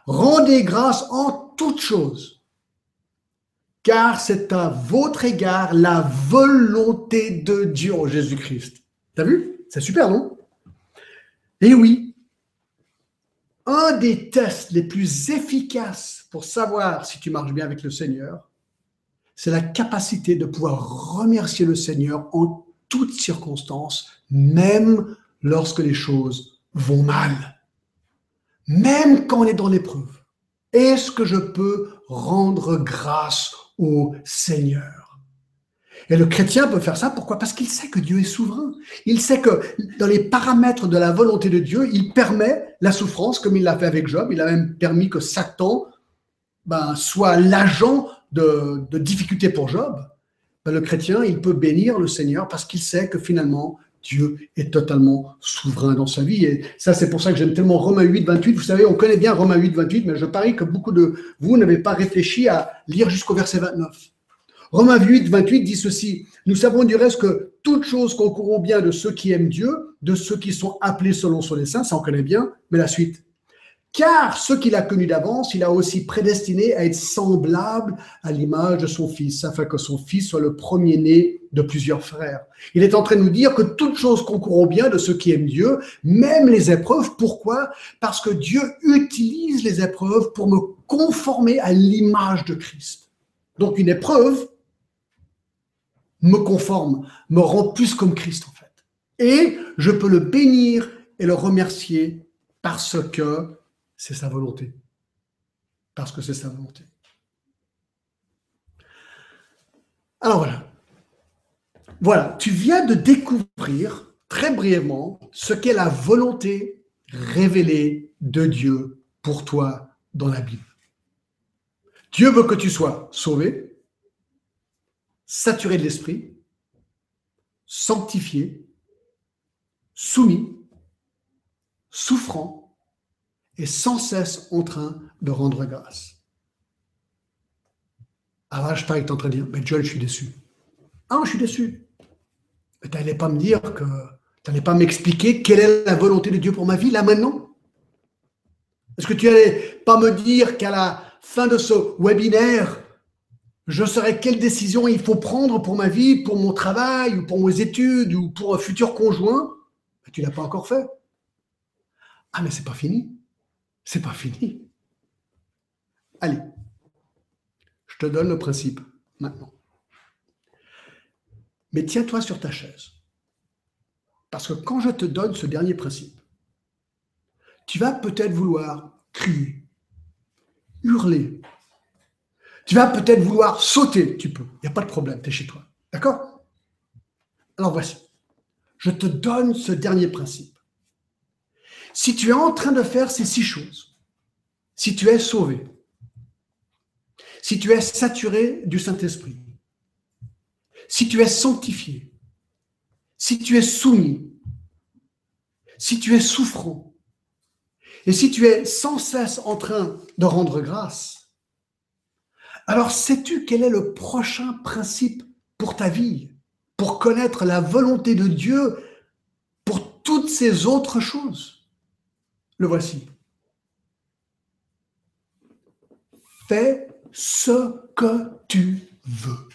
Rendez grâce en toutes choses, car c'est à votre égard la volonté de Dieu en Jésus-Christ. T'as vu? C'est super, non? Et oui, un des tests les plus efficaces pour savoir si tu marches bien avec le Seigneur, c'est la capacité de pouvoir remercier le Seigneur en toutes circonstances, même lorsque les choses vont mal, même quand on est dans l'épreuve. Est-ce que je peux rendre grâce au Seigneur? Et le chrétien peut faire ça, pourquoi? Parce qu'il sait que Dieu est souverain. Il sait que dans les paramètres de la volonté de Dieu, il permet la souffrance, comme il l'a fait avec Job. Il a même permis que Satan ben, soit l'agent de, difficultés pour Job. Ben, le chrétien, il peut bénir le Seigneur parce qu'il sait que finalement, Dieu est totalement souverain dans sa vie. Et ça, c'est pour ça que j'aime tellement Romains 8, 28. Vous savez, on connaît bien Romains 8, 28, mais je parie que beaucoup de vous n'avez pas réfléchi à lire jusqu'au verset 29. Romains 8, 28 dit ceci. Nous savons du reste que toutes choses concourront bien de ceux qui aiment Dieu, de ceux qui sont appelés selon son dessein. Ça, on connaît bien. Mais la suite. Car ce qu'il a connu d'avance, il a aussi prédestiné à être semblable à l'image de son Fils, afin que son Fils soit le premier-né de plusieurs frères. Il est en train de nous dire que toutes choses concourent bien de ceux qui aiment Dieu, même les épreuves. Pourquoi? Parce que Dieu utilise les épreuves pour me conformer à l'image de Christ. Donc une épreuve me conforme, me rend plus comme Christ en fait. Et je peux le bénir et le remercier parce que c'est sa volonté. Parce que c'est sa volonté. Alors voilà. Voilà, tu viens de découvrir très brièvement ce qu'est la volonté révélée de Dieu pour toi dans la Bible. Dieu veut que tu sois sauvé, saturé de l'esprit, sanctifié, soumis, souffrant et sans cesse en train de rendre grâce. Alors là, je parie que tu es en train de dire, mais John, je suis déçu. Ah, je suis déçu. Mais tu n'allais pas me dire que, tu n'allais pas m'expliquer quelle est la volonté de Dieu pour ma vie, là maintenant? Est-ce que tu n'allais pas me dire qu'à la fin de ce webinaire, je saurais quelle décision il faut prendre pour ma vie, pour mon travail, ou pour mes études, ou pour un futur conjoint? Tu ne l'as pas encore fait. Ah, mais c'est pas fini. C'est pas fini. Allez, je te donne le principe maintenant. Mais tiens-toi sur ta chaise. Parce que quand je te donne ce dernier principe, tu vas peut-être vouloir crier, hurler. Tu vas peut-être vouloir sauter. Tu peux. Il n'y a pas de problème. Tu es chez toi. D'accord? Alors voici. Je te donne ce dernier principe. Si tu es en train de faire ces six choses, si tu es sauvé, si tu es saturé du Saint-Esprit, si tu es sanctifié, si tu es soumis, si tu es souffrant, et si tu es sans cesse en train de rendre grâce, alors sais-tu quel est le prochain principe pour ta vie, pour connaître la volonté de Dieu pour toutes ces autres choses? Le voici. Fais ce que tu veux.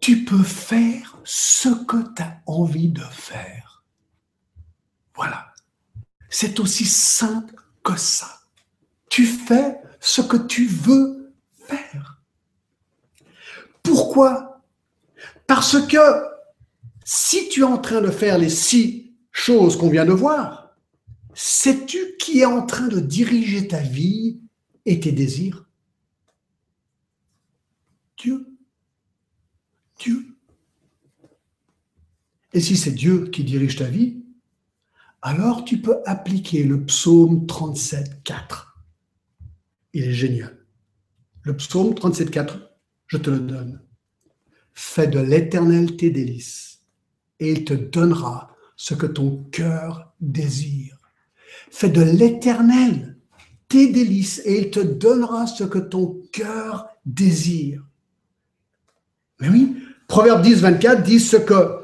Tu peux faire ce que tu as envie de faire. Voilà. C'est aussi simple que ça. Tu fais ce que tu veux faire. Pourquoi? Parce que si tu es en train de faire les six choses qu'on vient de voir, sais-tu qui est en train de diriger ta vie et tes désirs? Dieu. Dieu. Et si c'est Dieu qui dirige ta vie, alors tu peux appliquer le psaume 37, 4. Il est génial. Le psaume 37, 4, je te le donne. Fais de l'éternel tes délices, et il te donnera ce que ton cœur désire. Fais de l'éternel tes délices et il te donnera ce que ton cœur désire. Mais oui, Proverbe 10, 24 dit ce que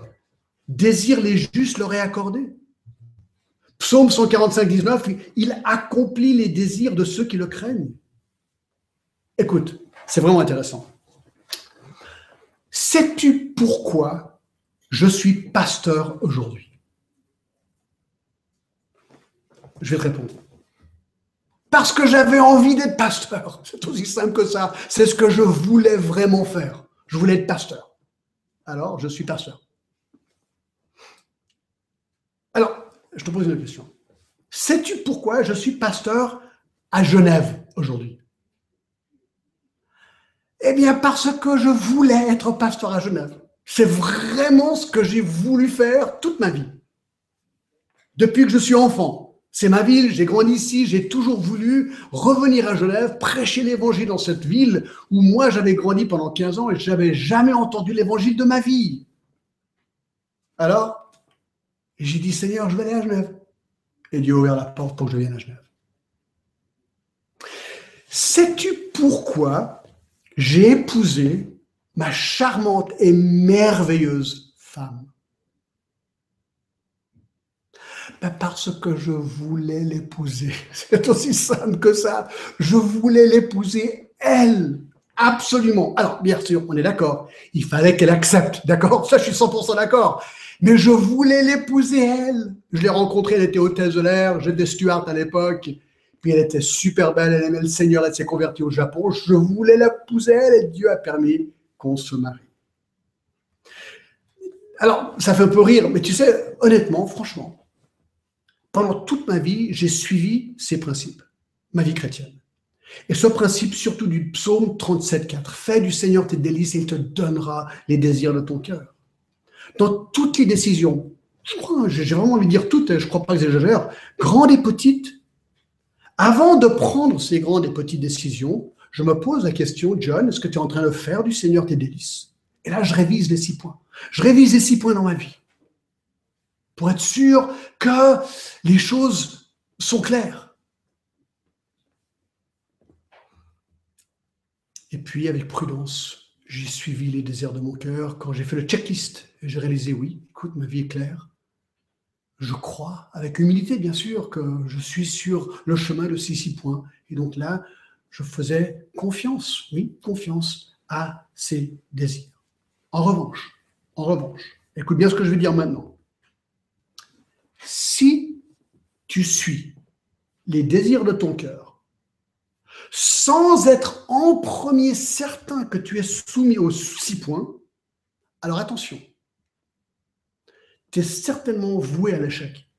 désirent les justes leur est accordé. Psaume 145, 19, il accomplit les désirs de ceux qui le craignent. Écoute, c'est vraiment intéressant. Sais-tu pourquoi je suis pasteur aujourd'hui? Je vais te répondre. Parce que j'avais envie d'être pasteur. C'est aussi simple que ça. C'est ce que je voulais vraiment faire. Je voulais être pasteur. Alors, je suis pasteur. Alors, je te pose une question. Sais-tu pourquoi je suis pasteur à Genève aujourd'hui? Eh bien, parce que je voulais être pasteur à Genève. C'est vraiment ce que j'ai voulu faire toute ma vie. Depuis que je suis enfant. C'est ma ville, j'ai grandi ici, j'ai toujours voulu revenir à Genève, prêcher l'évangile dans cette ville où moi j'avais grandi pendant 15 ans et j'avais jamais entendu l'évangile de ma vie. Alors, j'ai dit Seigneur, je vais aller à Genève. Et Dieu a ouvert la porte pour que je vienne à Genève. Sais-tu pourquoi j'ai épousé ma charmante et merveilleuse femme? Ben, parce que je voulais l'épouser. C'est aussi simple que ça. Je voulais l'épouser, elle. Absolument. Alors, bien sûr, on est d'accord. Il fallait qu'elle accepte. D'accord? Ça, je suis 100% d'accord. Mais je voulais l'épouser, elle. Je l'ai rencontrée, elle était hôtesse de l'air. J'étais steward à l'époque. Puis elle était super belle, elle aimait le Seigneur, elle s'est convertie au Japon. Je voulais l'épouser, elle, et Dieu a permis qu'on se marie. Alors, ça fait un peu rire, mais tu sais, honnêtement, franchement, pendant toute ma vie, j'ai suivi ces principes, ma vie chrétienne. Et ce principe, surtout du psaume 37.4, fais du Seigneur tes délices et il te donnera les désirs de ton cœur. Dans toutes les décisions, je crois, j'ai vraiment envie de dire toutes, je ne crois pas que j'exagère, grandes et petites, avant de prendre ces grandes et petites décisions, je me pose la question, John, est-ce que tu es en train de faire du Seigneur tes délices? Et là, je révise les six points. Je révise les six points dans ma vie pour être sûr que les choses sont claires. Et puis, avec prudence, j'ai suivi les désirs de mon cœur. Quand j'ai fait le checklist, j'ai réalisé, oui, écoute, ma vie est claire. Je crois, avec humilité bien sûr, que je suis sur le chemin de ces six points. Et donc là, je faisais confiance, oui, confiance à ces désirs. En revanche, en revanche, écoute bien ce que je vais dire maintenant. Si tu suis les désirs de ton cœur, sans être en premier certain que tu es soumis aux six points, alors attention, tu es certainement voué à l'échec.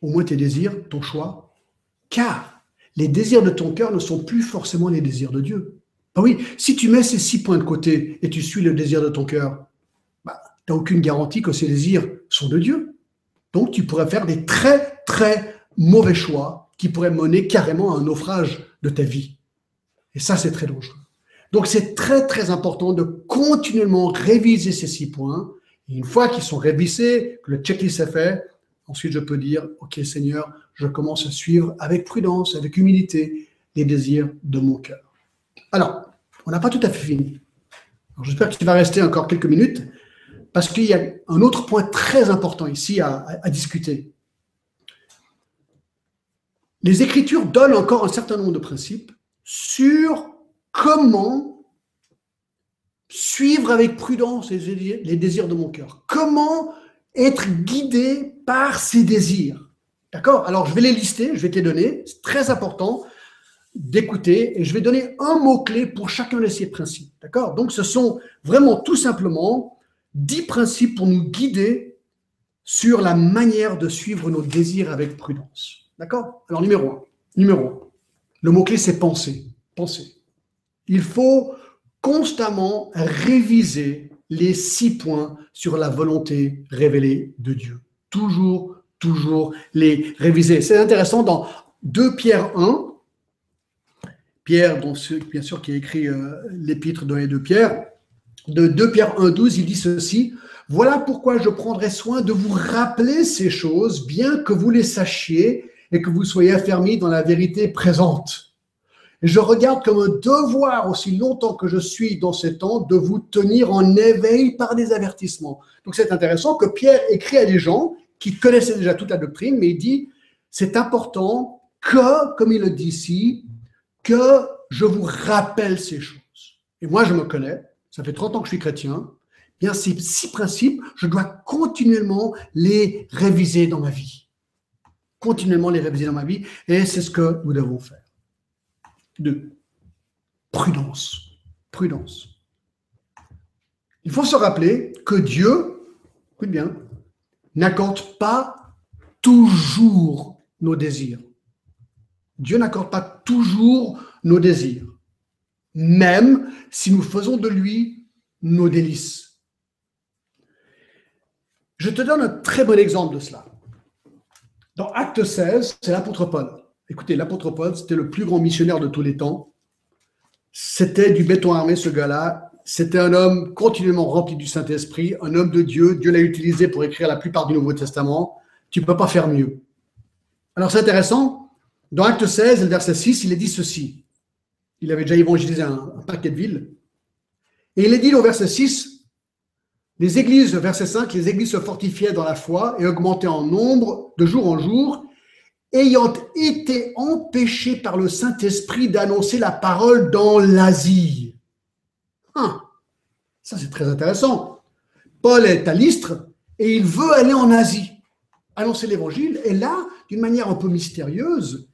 Au moins tes désirs, ton choix, car les désirs de ton cœur ne sont plus forcément les désirs de Dieu. Ah oui, si tu mets ces six points de côté et tu suis le désir de ton cœur, bah, tu n'as aucune garantie que ces désirs sont de Dieu. Donc tu pourrais faire des très très mauvais choix qui pourraient mener carrément à un naufrage de ta vie. Et ça, c'est très dangereux. Donc c'est très très important de continuellement réviser ces six points. Une fois qu'ils sont révisés, que le checklist est fait, ensuite je peux dire, OK Seigneur, je commence à suivre avec prudence, avec humilité les désirs de mon cœur. Alors, on n'a pas tout à fait fini. J'espère que tu vas rester encore quelques minutes parce qu'il y a un autre point très important ici à, discuter. Les Écritures donnent encore un certain nombre de principes sur comment suivre avec prudence les désirs de mon cœur. Comment être guidé par ces désirs. D'accord? Alors, je vais les lister, je vais te les donner. C'est très important d'écouter et je vais donner un mot-clé pour chacun de ces principes. D'accord? Donc, ce sont vraiment tout simplement dix principes pour nous guider sur la manière de suivre nos désirs avec prudence. D'accord? Alors, numéro un. Numéro. Le mot-clé, c'est penser. Penser. Il faut constamment réviser les six points sur la volonté révélée de Dieu. Toujours, toujours les réviser. C'est intéressant dans 2 Pierre 1, Pierre, bien sûr, qui a écrit euh, l'épître de, de Pierre, de 2 Pierre 1, 12, il dit ceci, Voilà pourquoi je prendrai soin de vous rappeler ces choses, bien que vous les sachiez et que vous soyez affermis dans la vérité présente je regarde comme un devoir, aussi longtemps que je suis dans ces temps, de vous tenir en éveil par des avertissements. Donc c'est intéressant que Pierre écrit à des gens qui connaissaient déjà toute la doctrine, mais il dit, c'est important que, comme il le dit ici, que je vous rappelle ces choses. Et moi, je me connais, ça fait 30 ans que je suis chrétien, bien ces six principes, je dois continuellement les réviser dans ma vie. Continuellement les réviser dans ma vie, et c'est ce que nous devons faire de prudence. Prudence. Il faut se rappeler que Dieu, écoute bien, n'accorde pas toujours nos désirs. Dieu n'accorde pas toujours nos désirs, même si nous faisons de lui nos délices. Je te donne un très bon exemple de cela. Dans Acte 16, c'est l'apôtre Paul. Écoutez, l'apôtre Paul, c'était le plus grand missionnaire de tous les temps. C'était du béton armé, ce gars-là. C'était un homme continuellement rempli du Saint-Esprit, un homme de Dieu. Dieu l'a utilisé pour écrire la plupart du Nouveau Testament. Tu ne peux pas faire mieux. Alors, c'est intéressant. Dans Acte 16, le verset 6, il est dit ceci. Il avait déjà évangélisé un, paquet de villes. Et il est dit au verset 6, les églises, verset 5, les églises se fortifiaient dans la foi et augmentaient en nombre de jour en jour ayant été empêchés par le Saint-Esprit d'annoncer la parole dans l'Asie. Hein, ça, c'est très intéressant. Paul est à l'Istre et il veut aller en Asie, annoncer l'évangile. Et là, d'une manière un peu mystérieuse,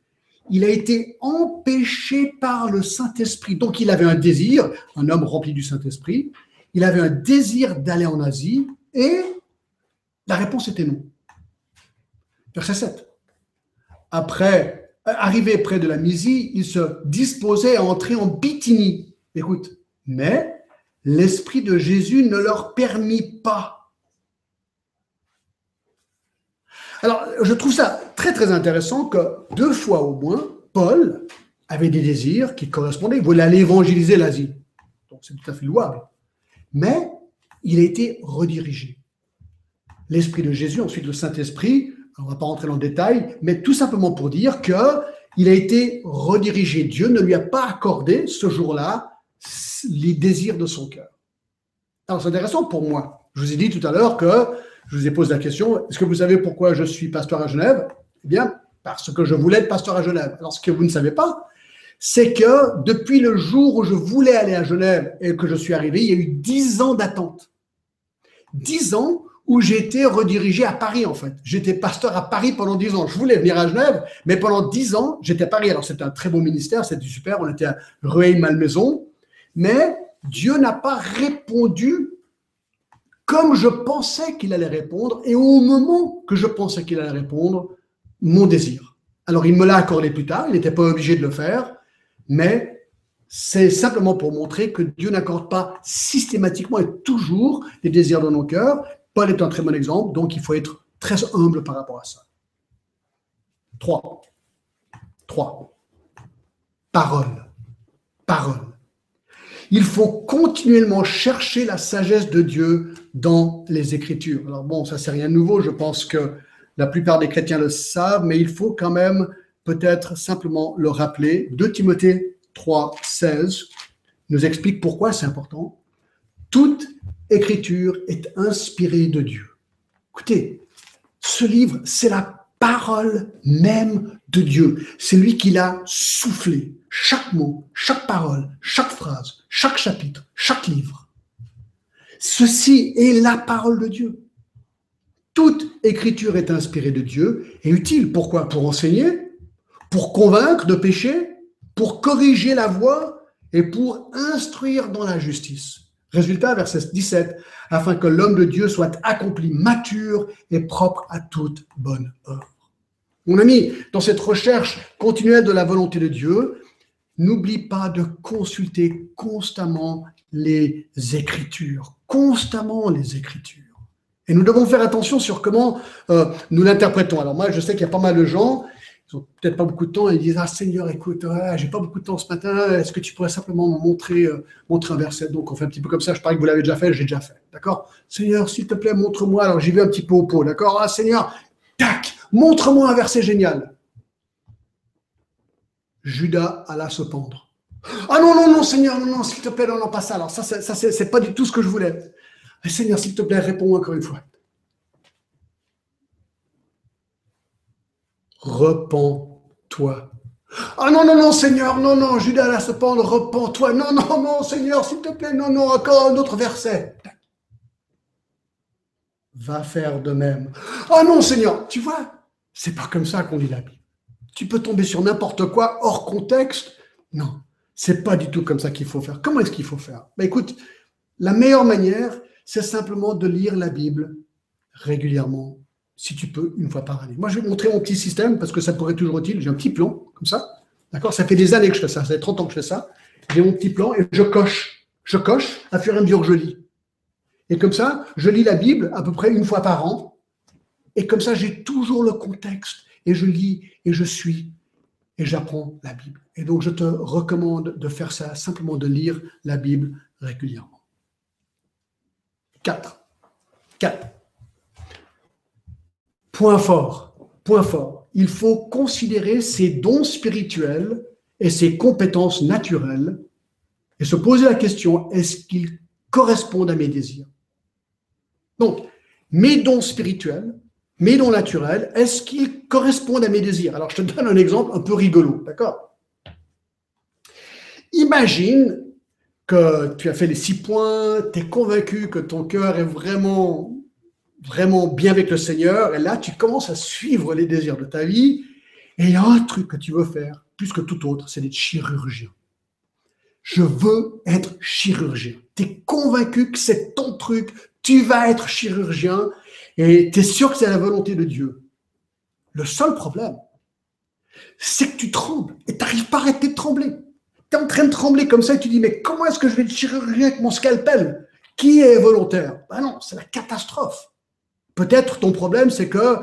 il a été empêché par le Saint-Esprit. Donc, il avait un désir, un homme rempli du Saint-Esprit, il avait un désir d'aller en Asie Et la réponse était non. Verset 7. Après, arrivé près de la Mysie, il se disposait à entrer en Bithynie. Écoute, mais l'Esprit de Jésus ne leur permit pas. Alors, je trouve ça très très intéressant que deux fois au moins, Paul avait des désirs qui correspondaient. Il voulait aller évangéliser l'Asie. Donc c'est tout à fait louable. Mais il a été redirigé. L'Esprit de Jésus, ensuite le Saint-Esprit, on ne va pas rentrer dans le détail, mais tout simplement pour dire que il a été redirigé. Dieu ne lui a pas accordé ce jour-là les désirs de son cœur. Alors c'est intéressant pour moi. Je vous ai dit tout à l'heure que je vous ai posé la question, est-ce que vous savez pourquoi je suis pasteur à Genève? Eh bien, parce que je voulais être pasteur à Genève. Alors ce que vous ne savez pas, c'est que depuis le jour où je voulais aller à Genève et que je suis arrivé, il y a eu dix ans d'attente. Dix ans où j'ai été redirigé à Paris, en fait. J'étais pasteur à Paris pendant dix ans. Je voulais venir à Genève, mais pendant dix ans, j'étais à Paris. Alors, c'était un très beau ministère, c'était super. On était à Rueil-Malmaison. Mais Dieu n'a pas répondu comme je pensais qu'il allait répondre et au moment que je pensais qu'il allait répondre, mon désir. Alors, il me l'a accordé plus tard. Il n'était pas obligé de le faire, mais c'est simplement pour montrer que Dieu n'accorde pas systématiquement et toujours les désirs dans nos cœurs, Paul est un très bon exemple, donc il faut être très humble par rapport à ça. Trois. Trois. Parole. Parole. Il faut continuellement chercher la sagesse de Dieu dans les Écritures. Alors bon, ça c'est rien de nouveau, je pense que la plupart des chrétiens le savent, mais il faut quand même peut-être simplement le rappeler. 2 Timothée 3, 16 nous explique pourquoi c'est important. Toute écriture est inspirée de Dieu. Écoutez, ce livre, c'est la parole même de Dieu. C'est lui qui l'a soufflé. Chaque mot, chaque parole, chaque phrase, chaque chapitre, chaque livre. Ceci est la parole de Dieu. Toute écriture est inspirée de Dieu et utile. Pourquoi? Pour enseigner, pour convaincre de péché, pour corriger la voie et pour instruire dans la justice Résultat, verset 17, afin que l'homme de Dieu soit accompli, mature et propre à toute bonne œuvre. Mon ami, dans cette recherche continuelle de la volonté de Dieu, n'oublie pas de consulter constamment les Écritures, constamment les Écritures. Et nous devons faire attention sur comment euh, nous l'interprétons. Alors moi, je sais qu'il y a pas mal de gens ils n'ont peut-être pas beaucoup de temps ils disent Ah Seigneur, écoute, j'ai pas beaucoup de temps ce matin, est-ce que tu pourrais simplement me montrer, euh, montrer un verset? Donc on fait un petit peu comme ça, je parie que vous l'avez déjà fait, j'ai déjà fait. D'accord Seigneur, s'il te plaît, montre-moi. Alors j'y vais un petit peu au pot, d'accord Ah Seigneur, tac, montre-moi un verset génial. Judas alla se pendre. Ah non, non, non, Seigneur, non, non, s'il te plaît, non, non, pas ça. Alors ça, ça c'est pas du tout ce que je voulais. Seigneur, s'il te plaît, réponds encore une fois. repens-toi. Ah non, non, non, Seigneur, non, non, Judas là pendre, repens-toi. Non, non, non, Seigneur, s'il te plaît, non, non, encore un autre verset. Va faire de même. Ah non, Seigneur, tu vois, c'est pas comme ça qu'on lit la Bible. Tu peux tomber sur n'importe quoi hors contexte. Non, c'est pas du tout comme ça qu'il faut faire. Comment est-ce qu'il faut faire? Ben, Écoute, la meilleure manière, c'est simplement de lire la Bible régulièrement si tu peux, une fois par année. Moi, je vais montrer mon petit système parce que ça pourrait être toujours utile. J'ai un petit plan, comme ça. D'accord? Ça fait des années que je fais ça. Ça fait 30 ans que je fais ça. J'ai mon petit plan et je coche. Je coche à fur et à mesure que je lis. Et comme ça, je lis la Bible à peu près une fois par an. Et comme ça, j'ai toujours le contexte. Et je lis et je suis et j'apprends la Bible. Et donc, je te recommande de faire ça, simplement de lire la Bible régulièrement. 4. 4. Point fort, point fort. Il faut considérer ses dons spirituels et ses compétences naturelles et se poser la question, est-ce qu'ils correspondent à mes désirs? Donc, mes dons spirituels, mes dons naturels, est-ce qu'ils correspondent à mes désirs? Alors, je te donne un exemple un peu rigolo, d'accord? Imagine que tu as fait les six points, tu es convaincu que ton cœur est vraiment vraiment bien avec le Seigneur, et là, tu commences à suivre les désirs de ta vie, et il y a un truc que tu veux faire, plus que tout autre, c'est d'être chirurgien. Je veux être chirurgien. Tu es convaincu que c'est ton truc, tu vas être chirurgien et tu es sûr que c'est la volonté de Dieu. Le seul problème, c'est que tu trembles et tu n'arrives pas à arrêter de trembler. Tu es en train de trembler comme ça et tu dis, mais comment est-ce que je vais être chirurgien avec mon scalpel? Qui est volontaire? Ben non, c'est la catastrophe. Peut-être ton problème, c'est que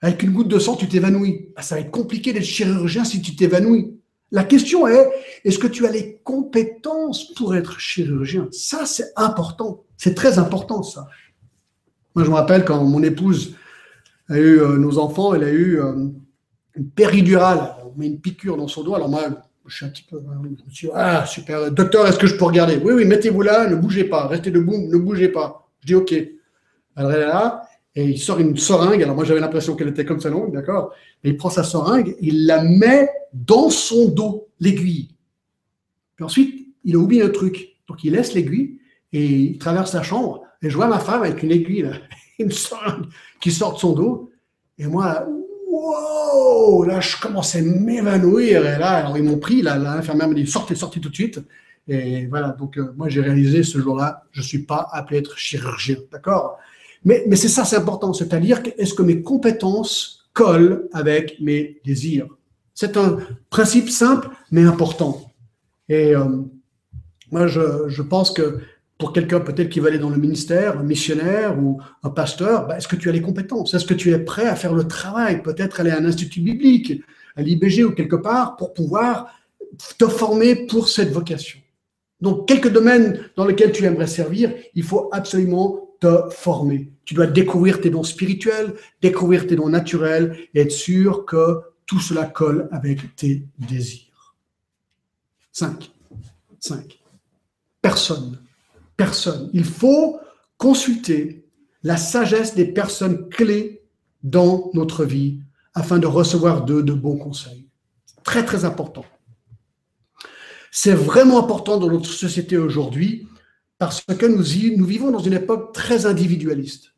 avec une goutte de sang, tu t'évanouis. Ben, ça va être compliqué d'être chirurgien si tu t'évanouis. La question est, est-ce que tu as les compétences pour être chirurgien? Ça, c'est important. C'est très important, ça. Moi, je me rappelle quand mon épouse a eu euh, nos enfants, elle a eu euh, une péridurale. On met une piqûre dans son doigt. Alors moi, je suis un petit peu. Je me suis dit, ah, super. Docteur, est-ce que je peux regarder? Oui, oui, mettez-vous là, ne bougez pas. Restez debout, ne bougez pas. Je dis, OK. Alors elle est là, et il sort une seringue. Alors moi, j'avais l'impression qu'elle était comme ça longue, d'accord Et il prend sa seringue, il la met dans son dos, l'aiguille. Puis ensuite, il a oublié un truc. Donc il laisse l'aiguille et il traverse la chambre. Et je vois ma femme avec une aiguille, là, une seringue qui sort de son dos. Et moi, wow, là, je commençais à m'évanouir. Et là, alors ils m'ont pris, là, l'infirmière m'a dit, sortez, sortez tout de suite. Et voilà, donc euh, moi, j'ai réalisé ce jour-là, je ne suis pas appelé à être chirurgien, d'accord? Mais, mais c'est ça, c'est important, c'est-à-dire, est-ce que mes compétences collent avec mes désirs? C'est un principe simple, mais important. Et euh, moi, je, je pense que pour quelqu'un peut-être qui va aller dans le ministère, un missionnaire ou un pasteur, bah, est-ce que tu as les compétences? Est-ce que tu es prêt à faire le travail? Peut-être aller à un institut biblique, à l'IBG ou quelque part pour pouvoir te former pour cette vocation. Donc, quelques domaines dans lesquels tu aimerais servir, il faut absolument te former. Tu dois découvrir tes dons spirituels, découvrir tes dons naturels et être sûr que tout cela colle avec tes désirs. 5. 5. Personne personne. Il faut consulter la sagesse des personnes clés dans notre vie afin de recevoir d'eux de bons conseils. Très, très important. C'est vraiment important dans notre société aujourd'hui parce que nous, nous vivons dans une époque très individualiste.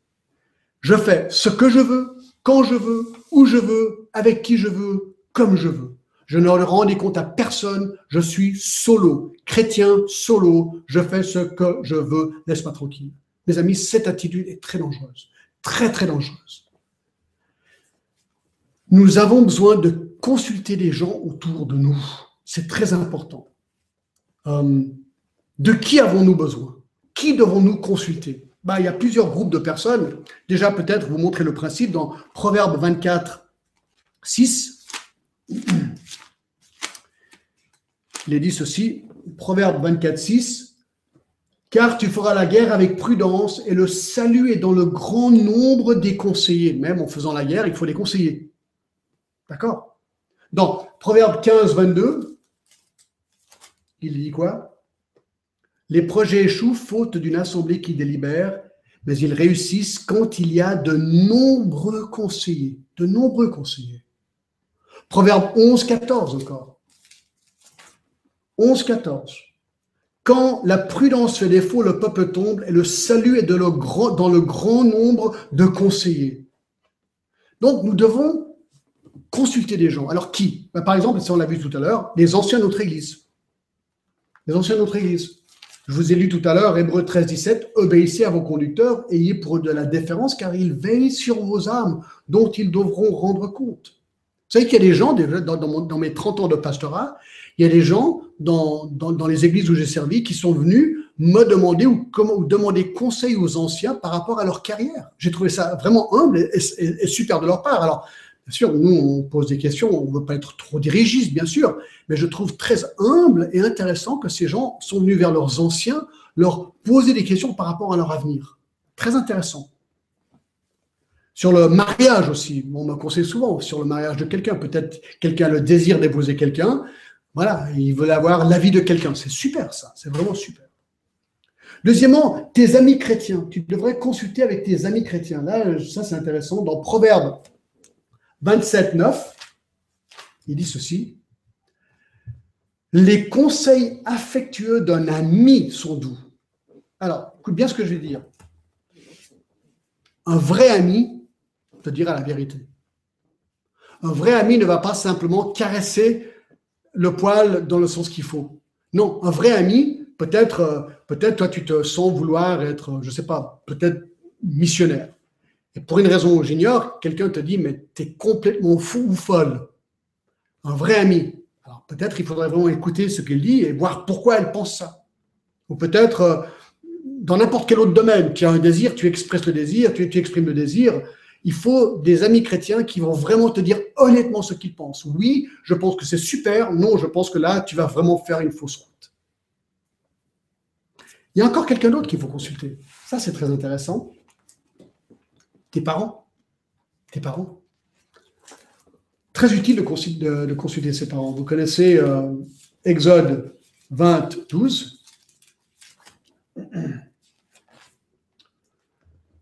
Je fais ce que je veux, quand je veux, où je veux, avec qui je veux, comme je veux. Je ne rends des comptes à personne. Je suis solo, chrétien solo. Je fais ce que je veux. Laisse-moi tranquille? Mes amis, cette attitude est très dangereuse. Très, très dangereuse. Nous avons besoin de consulter les gens autour de nous. C'est très important. Euh, de qui avons-nous besoin? Qui devons-nous consulter? Bah, Il y a plusieurs groupes de personnes. Déjà, peut-être vous montrer le principe dans Proverbe 24, 6. Il est dit ceci, Proverbe 24, 6, car tu feras la guerre avec prudence et le salut est dans le grand nombre des conseillers. Même en faisant la guerre, il faut les conseiller. D'accord? Dans Proverbe 15, 22, il dit quoi? Les projets échouent faute d'une assemblée qui délibère, mais ils réussissent quand il y a de nombreux conseillers. De nombreux conseillers. Proverbe 11, 14 encore. 11, 14. Quand la prudence fait défaut, le peuple tombe et le salut est dans le grand nombre de conseillers. Donc nous devons consulter des gens. Alors qui? Ben, Par exemple, si on l'a vu tout à l'heure, les anciens de notre Église. Les anciens de notre Église. Je vous ai lu tout à l'heure, Hébreu 13, 17, obéissez à vos conducteurs, ayez pour eux de la déférence, car ils veillent sur vos âmes, dont ils devront rendre compte. Vous savez qu'il y a des gens, dans mes 30 ans de pastorat, il y a des gens dans, dans, les églises où j'ai servi qui sont venus me demander ou, demander conseil aux anciens par rapport à leur carrière. J'ai trouvé ça vraiment humble et, super de leur part. Alors, bien sûr, nous, on pose des questions, on ne veut pas être trop dirigiste, bien sûr, mais je trouve très humble et intéressant que ces gens sont venus vers leurs anciens, leur poser des questions par rapport à leur avenir. Très intéressant. Sur le mariage aussi, on me conseille souvent sur le mariage de quelqu'un. Peut-être quelqu'un a le désir d'épouser quelqu'un. Voilà, ils veulent avoir l'avis de quelqu'un. C'est super ça, c'est vraiment super. Deuxièmement, tes amis chrétiens. Tu devrais consulter avec tes amis chrétiens. Là, ça c'est intéressant. Dans Proverbe 27, 9, il dit ceci. Les conseils affectueux d'un ami sont doux. Alors, écoute bien ce que je vais dire. Un vrai ami te dira la vérité. Un vrai ami ne va pas simplement caresser le poil dans le sens qu'il faut. Non, un vrai ami peut-être, euh, peut-être toi, tu te sens vouloir être, je sais pas, peut-être missionnaire. Et pour une raison j'ignore, quelqu'un te dit, mais tu es complètement fou ou folle. Un vrai ami. Alors peut-être il faudrait vraiment écouter ce qu'il dit et voir pourquoi elle pense ça. Ou peut-être euh, dans n'importe quel autre domaine, tu as un désir, tu expresses le désir, tu exprimes le désir. Il faut des amis chrétiens qui vont vraiment te dire honnêtement ce qu'ils pensent. Oui, je pense que c'est super. Non, je pense que là, tu vas vraiment faire une fausse route. Il y a encore quelqu'un d'autre qu'il faut consulter. Ça, c'est très intéressant. Tes parents. Tes parents. Très utile de, consulter, ses parents. Vous connaissez euh, Exode 20, 12.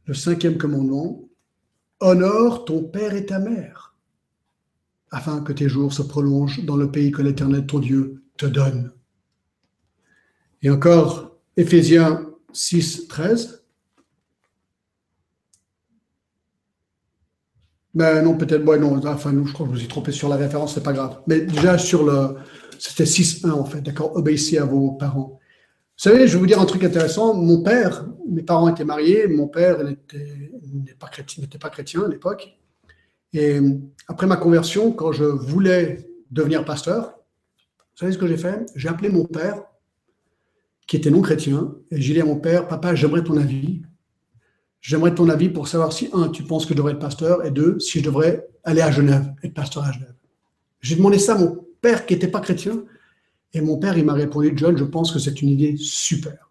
Le cinquième commandement. Honore ton père et ta mère, afin que tes jours se prolongent dans le pays que l'Éternel, ton Dieu, te donne. Et encore, Éphésiens 6, 13. Mais ben non, peut-être, ouais, non, enfin, je crois que je me suis trompé sur la référence, c'est pas grave. Mais déjà, sur le, c'était 6.1 en fait, d'accord, obéissez à vos parents. Vous savez, je vais vous dire un truc intéressant. Mon père, mes parents étaient mariés, mon père n'était pas, chrétien, à l'époque. Et après ma conversion, quand je voulais devenir pasteur, vous savez ce que j'ai fait? J'ai appelé mon père, qui était non chrétien, et j'ai dit à mon père, papa, j'aimerais ton avis. J'aimerais ton avis pour savoir si, un, tu penses que je devrais être pasteur, et deux, si je devrais aller à Genève, être pasteur à Genève. J'ai demandé ça à mon père qui n'était pas chrétien, et mon père, il m'a répondu, John, je pense que c'est une idée super.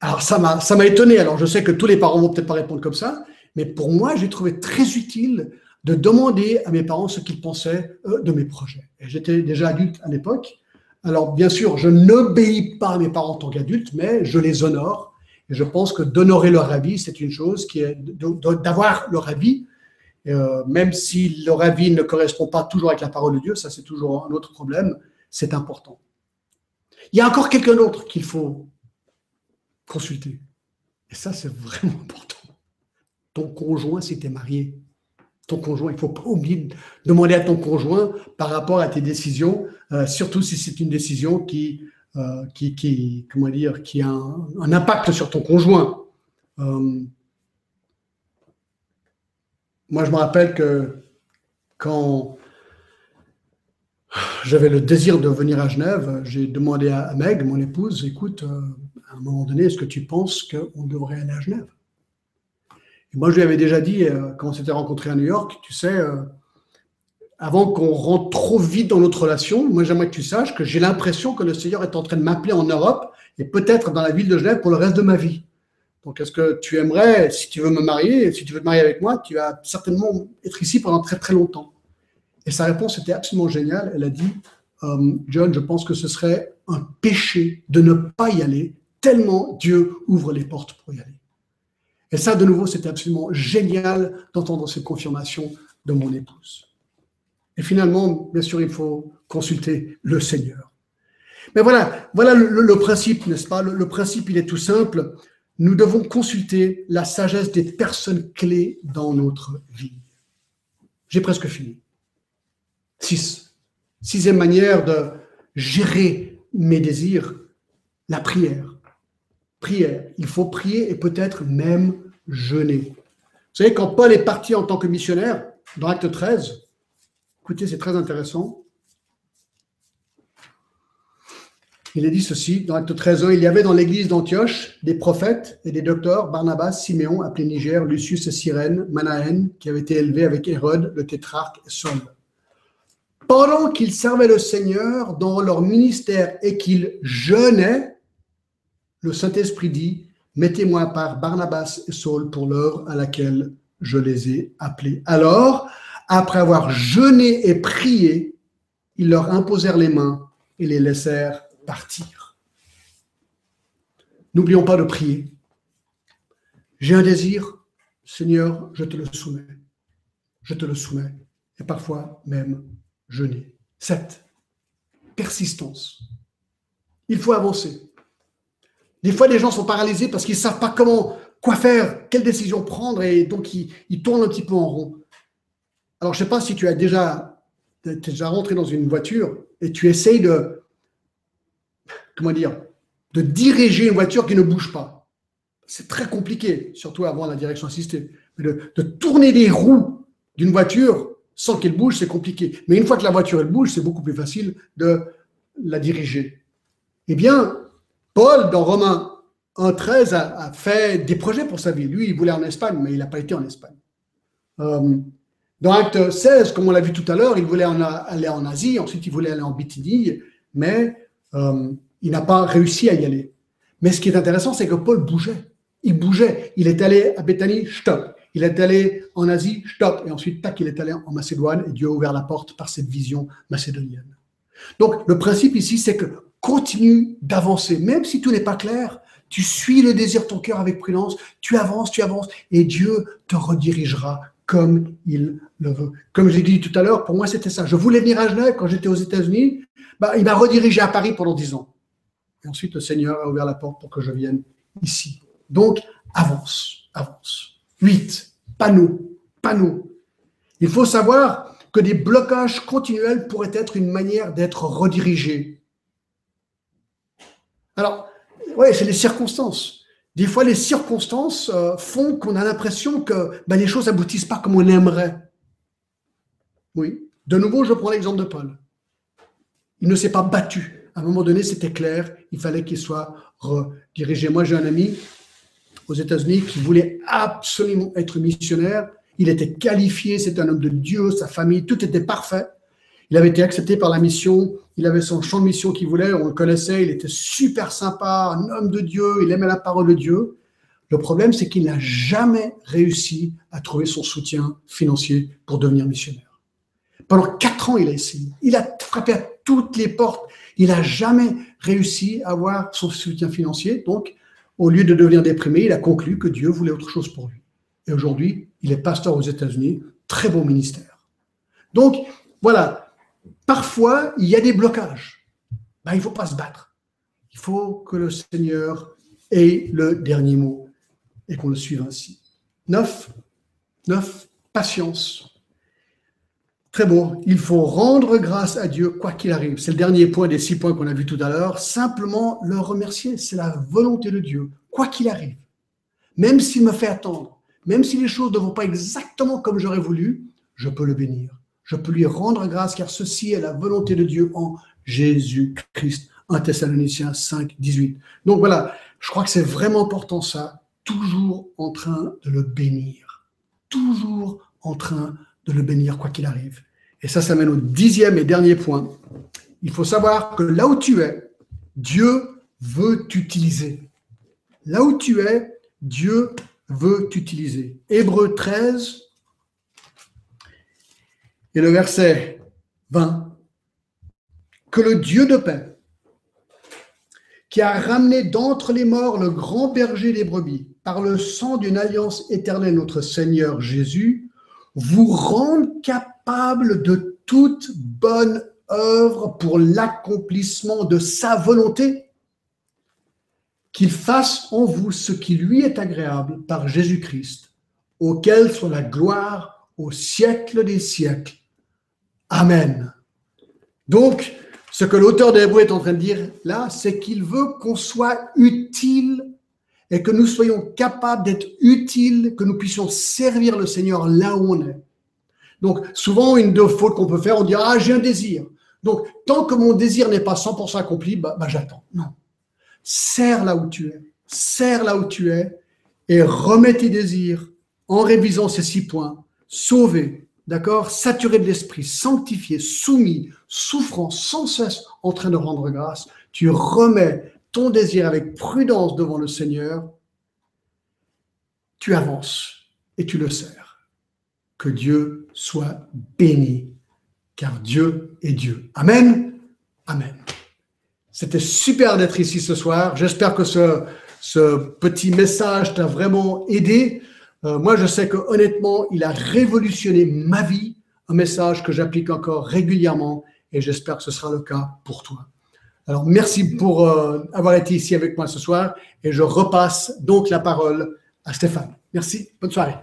Alors ça m'a, ça m'a étonné. Alors je sais que tous les parents vont peut-être pas répondre comme ça, mais pour moi, j'ai trouvé très utile de demander à mes parents ce qu'ils pensaient de mes projets. Et j'étais déjà adulte à l'époque. Alors bien sûr, je n'obéis pas à mes parents en tant qu'adulte, mais je les honore et je pense que d'honorer leur avis, c'est une chose qui est d'avoir leur avis, euh, même si leur avis ne correspond pas toujours avec la parole de Dieu, ça c'est toujours un autre problème, c'est important. Il y a encore quelqu'un d'autre qu'il faut consulter. Et ça, c'est vraiment important. Ton conjoint, si tu es marié, ton conjoint, il ne faut pas oublier de demander à ton conjoint par rapport à tes décisions, euh, surtout si c'est une décision qui euh, qui, qui, comment qui a un, impact sur ton conjoint. Euh, moi, je me rappelle que quand j'avais le désir de venir à Genève, j'ai demandé à Meg, mon épouse, écoute, euh, à un moment donné, est-ce que tu penses qu'on devrait aller à Genève? Et moi, je lui avais déjà dit, quand on s'était rencontrés à New York, tu sais, avant qu'on rentre trop vite dans notre relation, moi j'aimerais que tu saches que j'ai l'impression que le Seigneur est en train de m'appeler en Europe et peut-être dans la ville de Genève pour le reste de ma vie. Donc est-ce que tu aimerais, si tu veux me marier, si tu veux te marier avec moi, tu vas certainement être ici pendant très très longtemps. Et sa réponse était absolument géniale. Elle a dit, euh, John, je pense que ce serait un péché de ne pas y aller, tellement Dieu ouvre les portes pour y aller. Et ça, de nouveau, c'était absolument génial d'entendre cette confirmation de mon épouse. Et finalement, bien sûr, il faut consulter le Seigneur. Mais voilà, voilà le, principe, n'est-ce pas? Le, principe, il est tout simple. Nous devons consulter la sagesse des personnes clés dans notre vie. J'ai presque fini. Six. Sixième manière de gérer mes désirs, la prière. Prière. Il faut prier et peut-être même jeûner. Vous savez, quand Paul est parti en tant que missionnaire, dans Acte 13, Écoutez, c'est très intéressant. Il est dit ceci, dans Acte 13 il y avait dans l'église d'Antioche des prophètes et des docteurs, Barnabas, Siméon, appelé Niger, Lucius et Cyrène, Manahen, qui avaient été élevés avec Hérode, le tétrarque et Saul. Pendant qu'ils servaient le Seigneur dans leur ministère et qu'ils jeûnaient, le Saint-Esprit dit, mettez-moi par Barnabas et Saul pour l'œuvre à laquelle je les ai appelés. Alors, après avoir jeûné et prié, ils leur imposèrent les mains et les laissèrent partir. N'oublions pas de prier. J'ai un désir, Seigneur, je te le soumets. Je te le soumets. Et parfois même jeûner. Sept, persistance. Il faut avancer. Des fois, les gens sont paralysés parce qu'ils ne savent pas comment, quoi faire, quelle décision prendre, et donc ils, tournent un petit peu en rond. Alors, je ne sais pas si tu as déjà, déjà rentré dans une voiture et tu essayes de, comment dire, de diriger une voiture qui ne bouge pas. C'est très compliqué, surtout avant la direction assistée. Mais de tourner les roues d'une voiture sans qu'elle bouge, c'est compliqué. Mais une fois que la voiture bouge, c'est beaucoup plus facile de la diriger. Eh bien, Paul, dans Romains 1.13, a, a fait des projets pour sa vie. Lui, il voulait en Espagne, mais il n'a pas été en Espagne. Euh, dans Acte 16, comme on l'a vu tout à l'heure, il voulait aller en Asie, ensuite il voulait aller en Bithynie, mais euh, il n'a pas réussi à y aller. Mais ce qui est intéressant, c'est que Paul bougeait. Il bougeait. Il est allé à Béthanie, stop. Il est allé en Asie, stop. Et ensuite, tac, il est allé en Macédoine et Dieu a ouvert la porte par cette vision macédonienne. Donc, le principe ici, c'est que continue d'avancer. Même si tout n'est pas clair, tu suis le désir de ton cœur avec prudence, tu avances, tu avances, et Dieu te redirigera comme il le veut. Comme j'ai dit tout à l'heure, pour moi, c'était ça. Je voulais venir à Genève quand j'étais aux États-Unis. Bah, il m'a redirigé à Paris pendant dix ans. Et ensuite, le Seigneur a ouvert la porte pour que je vienne ici. Donc, avance, avance. 8. Panneau, panneau. Il faut savoir que des blocages continuels pourraient être une manière d'être redirigé. Alors, ouais, c'est les circonstances. Des fois, les circonstances euh, font qu'on a l'impression que ben, les choses aboutissent pas comme on aimerait. Oui. De nouveau, je prends l'exemple de Paul. Il ne s'est pas battu. À un moment donné, c'était clair, il fallait qu'il soit redirigé. Moi, j'ai un ami aux États-Unis qui voulait absolument être missionnaire. Il était qualifié, c'était un homme de Dieu, sa famille, tout était parfait. Il avait été accepté par la mission, il avait son champ de mission qu'il voulait, on le connaissait, il était super sympa, un homme de Dieu, il aimait la parole de Dieu. Le problème, c'est qu'il n'a jamais réussi à trouver son soutien financier pour devenir missionnaire. Pendant quatre ans, il a essayé. Il a frappé à toutes les portes. Il n'a jamais réussi à avoir son soutien financier. Donc, au lieu de devenir déprimé, il a conclu que Dieu voulait autre chose pour lui. Et aujourd'hui, il est pasteur aux États-Unis, très beau ministère. Donc, voilà, parfois, il y a des blocages. Ben, il ne faut pas se battre. Il faut que le Seigneur ait le dernier mot et qu'on le suive ainsi. Neuf, neuf, patience. Très beau. Il faut rendre grâce à Dieu quoi qu'il arrive. C'est le dernier point des six points qu'on a vu tout à l'heure. Simplement le remercier. C'est la volonté de Dieu, quoi qu'il arrive. Même s'il me fait attendre, même si les choses ne vont pas exactement comme j'aurais voulu, je peux le bénir. Je peux lui rendre grâce car ceci est la volonté de Dieu en Jésus-Christ. 1 Thessaloniciens 5, 18. Donc voilà, je crois que c'est vraiment important ça. Toujours en train de le bénir. Toujours en train de le bénir quoi qu'il arrive. Et ça, ça mène au dixième et dernier point. Il faut savoir que là où tu es, Dieu veut t'utiliser. Là où tu es, Dieu veut t'utiliser. Hébreu 13 et le verset 20. Que le Dieu de paix, qui a ramené d'entre les morts le grand berger des brebis, par le sang d'une alliance éternelle, notre Seigneur Jésus, vous rende capable de toute bonne œuvre pour l'accomplissement de sa volonté, qu'il fasse en vous ce qui lui est agréable par Jésus-Christ, auquel soit la gloire au siècle des siècles. Amen. Donc, ce que l'auteur des Hébreux est en train de dire là, c'est qu'il veut qu'on soit utile et que nous soyons capables d'être utiles, que nous puissions servir le Seigneur là où on est. Donc, souvent, une de fautes qu'on peut faire, on dit Ah, j'ai un désir. Donc, tant que mon désir n'est pas 100% accompli, bah, bah, j'attends. Non. Serre là où tu es. Serre là où tu es et remets tes désirs en révisant ces six points. Sauvé, d'accord? Saturé de l'esprit, sanctifié, soumis, souffrant sans cesse en train de rendre grâce. Tu remets ton désir avec prudence devant le Seigneur, tu avances et tu le sers. Que Dieu soit béni, car Dieu est Dieu. Amen. Amen. C'était super d'être ici ce soir. J'espère que ce, petit message t'a vraiment aidé. Euh, moi, je sais que honnêtement, il a révolutionné ma vie, un message que j'applique encore régulièrement et j'espère que ce sera le cas pour toi. Alors, merci pour euh, avoir été ici avec moi ce soir et je repasse donc la parole à Stéphane. Merci, bonne soirée.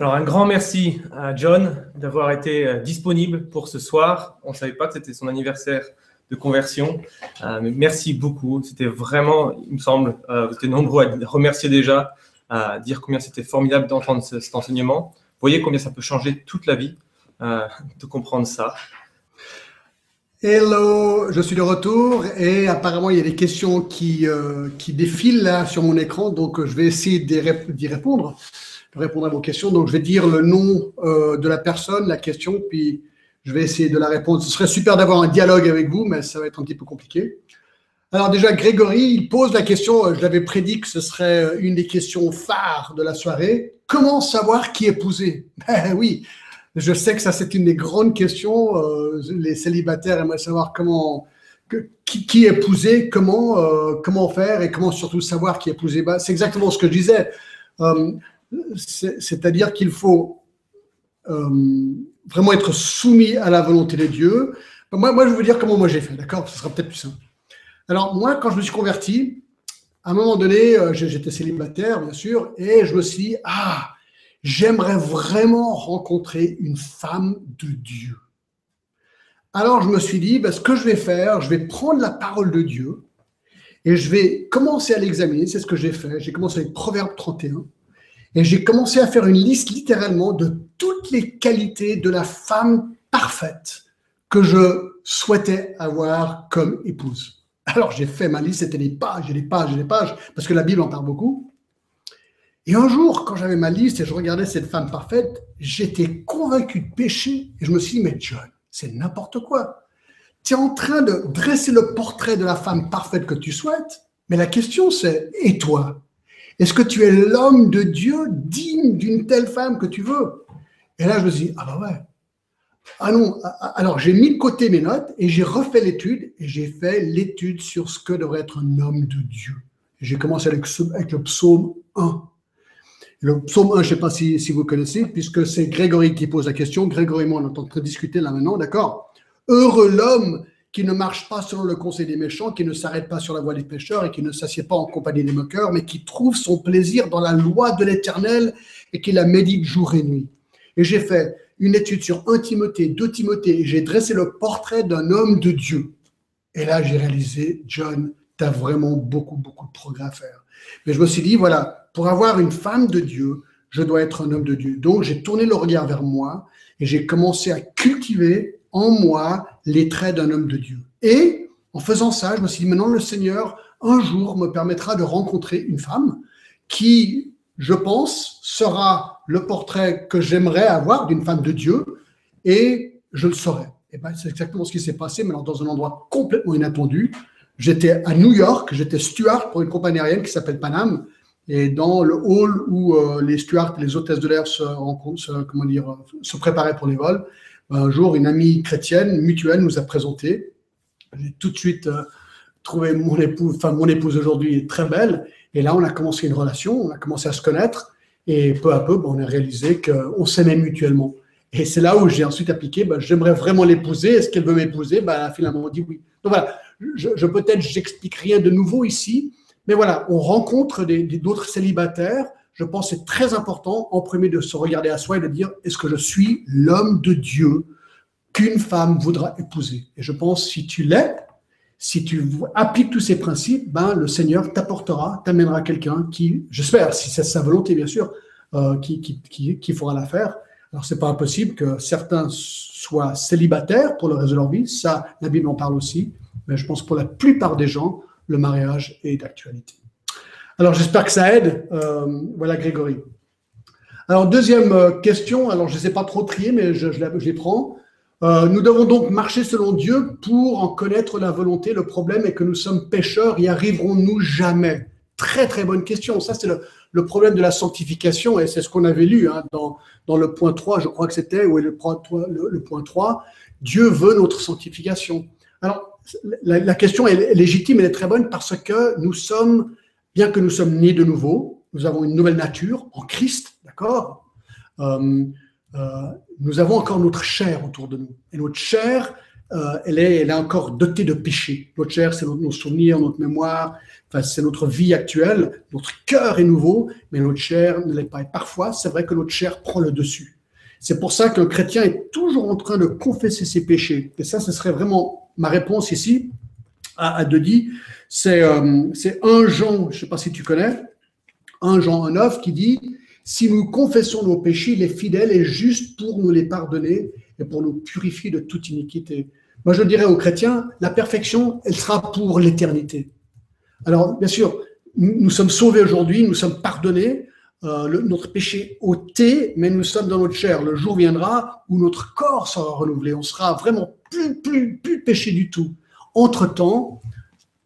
Alors un grand merci à John d'avoir été euh, disponible pour ce soir. On ne savait pas que c'était son anniversaire de conversion. Euh, merci beaucoup. C'était vraiment, il me semble, euh, vous étiez nombreux à remercier déjà, à dire combien c'était formidable d'entendre cet enseignement. Voyez combien ça peut changer toute la vie de comprendre ça. Hello, je suis de retour et apparemment il y a des questions qui, qui défilent là sur mon écran, donc je vais essayer d'y répondre répondre à vos questions. Donc, je vais dire le nom euh, de la personne, la question, puis je vais essayer de la répondre. Ce serait super d'avoir un dialogue avec vous, mais ça va être un petit peu compliqué. Alors déjà, Grégory, il pose la question, euh, je l'avais prédit que ce serait euh, une des questions phares de la soirée. Comment savoir qui épouser Ben oui, je sais que ça c'est une des grandes questions. les célibataires aimeraient savoir comment, qui, épouser, comment, comment faire et comment surtout savoir qui épouser. Ben, c'est exactement ce que je disais c'est-à-dire qu'il faut euh, vraiment être soumis à la volonté de Dieu. Moi, moi je vous dire comment moi j'ai fait, d'accord? Ce sera peut-être plus simple. Alors, moi, quand je me suis converti, à un moment donné, euh, j'étais célibataire, bien sûr, et je me suis dit, ah, j'aimerais vraiment rencontrer une femme de Dieu. Alors, je me suis dit, ben, ce que je vais faire, je vais prendre la parole de Dieu et je vais commencer à l'examiner. C'est ce que j'ai fait. J'ai commencé avec Proverbe 31. Et j'ai commencé à faire une liste littéralement de toutes les qualités de la femme parfaite que je souhaitais avoir comme épouse. Alors j'ai fait ma liste, c'était des pages et des pages et des pages, parce que la Bible en parle beaucoup. Et un jour, quand j'avais ma liste et je regardais cette femme parfaite, j'étais convaincu de péché et je me suis dit, mais John, c'est n'importe quoi. Tu es en train de dresser le portrait de la femme parfaite que tu souhaites, mais la question c'est, et toi? Est-ce que tu es l'homme de Dieu digne d'une telle femme que tu veux? Et là, je me suis dit, ah bah ouais. Ah non, ah, ah, alors j'ai mis de côté mes notes et j'ai refait l'étude et j'ai fait l'étude sur ce que devrait être un homme de Dieu. J'ai commencé avec, avec, le psaume 1. Le psaume 1, je ne sais pas si, si, vous connaissez, puisque c'est Grégory qui pose la question. Grégory et moi, on est en train de discuter là maintenant, d'accord? Heureux l'homme qui ne marche pas selon le conseil des méchants, qui ne s'arrête pas sur la voie des pécheurs et qui ne s'assied pas en compagnie des moqueurs, mais qui trouve son plaisir dans la loi de l'Éternel et qui la médite jour et nuit. Et j'ai fait une étude sur 1 Timothée, 2 Timothée, j'ai dressé le portrait d'un homme de Dieu. Et là, j'ai réalisé, John, tu as vraiment beaucoup, beaucoup de progrès à faire. Mais je me suis dit, voilà, pour avoir une femme de Dieu, je dois être un homme de Dieu. Donc, j'ai tourné le regard vers moi et j'ai commencé à cultiver en moi les traits d'un homme de Dieu. Et en faisant ça, je me suis dit, maintenant le Seigneur, un jour, me permettra de rencontrer une femme qui, je pense, sera le portrait que j'aimerais avoir d'une femme de Dieu, et je le saurai. Et ben, c'est exactement ce qui s'est passé, mais dans un endroit complètement inattendu. J'étais à New York, j'étais steward pour une compagnie aérienne qui s'appelle Panam, et dans le hall où euh, les stewards les hôtesses de l'air se, se, comment dire, se préparaient pour les vols, un jour, une amie chrétienne mutuelle nous a présenté. J'ai tout de suite euh, trouvé mon épouse, enfin mon épouse aujourd'hui très belle. Et là, on a commencé une relation, on a commencé à se connaître. Et peu à peu, ben, on a réalisé qu'on s'aimait mutuellement. Et c'est là où j'ai ensuite appliqué, ben, j'aimerais vraiment l'épouser. Est-ce qu'elle veut m'épouser? Ben, finalement dit oui. Donc voilà, je, je peut-être, j'explique rien de nouveau ici. Mais voilà, on rencontre d'autres célibataires je pense que c'est très important, en premier, de se regarder à soi et de dire est-ce que je suis l'homme de Dieu qu'une femme voudra épouser? Et je pense si tu l'es, si tu appliques tous ces principes, ben, le Seigneur t'apportera, t'amènera quelqu'un qui, j'espère, si c'est sa volonté, bien sûr, euh, qui, qui, qui, fera l'affaire. Alors, c'est pas impossible que certains soient célibataires pour le reste de leur vie. Ça, la Bible en parle aussi. Mais je pense que pour la plupart des gens, le mariage est d'actualité. Alors j'espère que ça aide. Euh, voilà Grégory. Alors deuxième euh, question, alors je ne sais pas trop trier, mais je, je, les prends. Euh, nous devons donc marcher selon Dieu pour en connaître la volonté. Le problème est que nous sommes pécheurs, y arriverons-nous jamais? Très très bonne question. Ça c'est le, problème de la sanctification et c'est ce qu'on avait lu hein, dans, le point 3, je crois que c'était, ou le, le, point 3. Dieu veut notre sanctification. Alors la, la question est légitime, elle est très bonne parce que nous sommes bien que nous sommes nés de nouveau, nous avons une nouvelle nature en Christ, d'accord? Euh, euh, Nous avons encore notre chair autour de nous. Et notre chair euh, elle, est, elle est encore dotée de péché. Notre chair, c'est nos souvenirs, notre mémoire, enfin, c'est notre vie actuelle. Notre cœur est nouveau, mais notre chair ne l'est pas. Et parfois, c'est vrai que notre chair prend le dessus. C'est pour ça qu'un chrétien est toujours en train de confesser ses péchés. Et ça, ce serait vraiment ma réponse ici à, à Denis. C'est euh, 1 Jean, je ne sais pas si tu connais, 1 Jean 9 qui dit Si nous confessons nos péchés, il est fidèle et juste pour nous les pardonner et pour nous purifier de toute iniquité. Moi, je dirais aux chrétiens la perfection, elle sera pour l'éternité. Alors, bien sûr, nous, sommes sauvés aujourd'hui, nous sommes pardonnés, euh, notre péché ôté, mais nous sommes dans notre chair. Le jour viendra où notre corps sera renouvelé. On sera vraiment plus, plus, plus péché du tout. Entre-temps,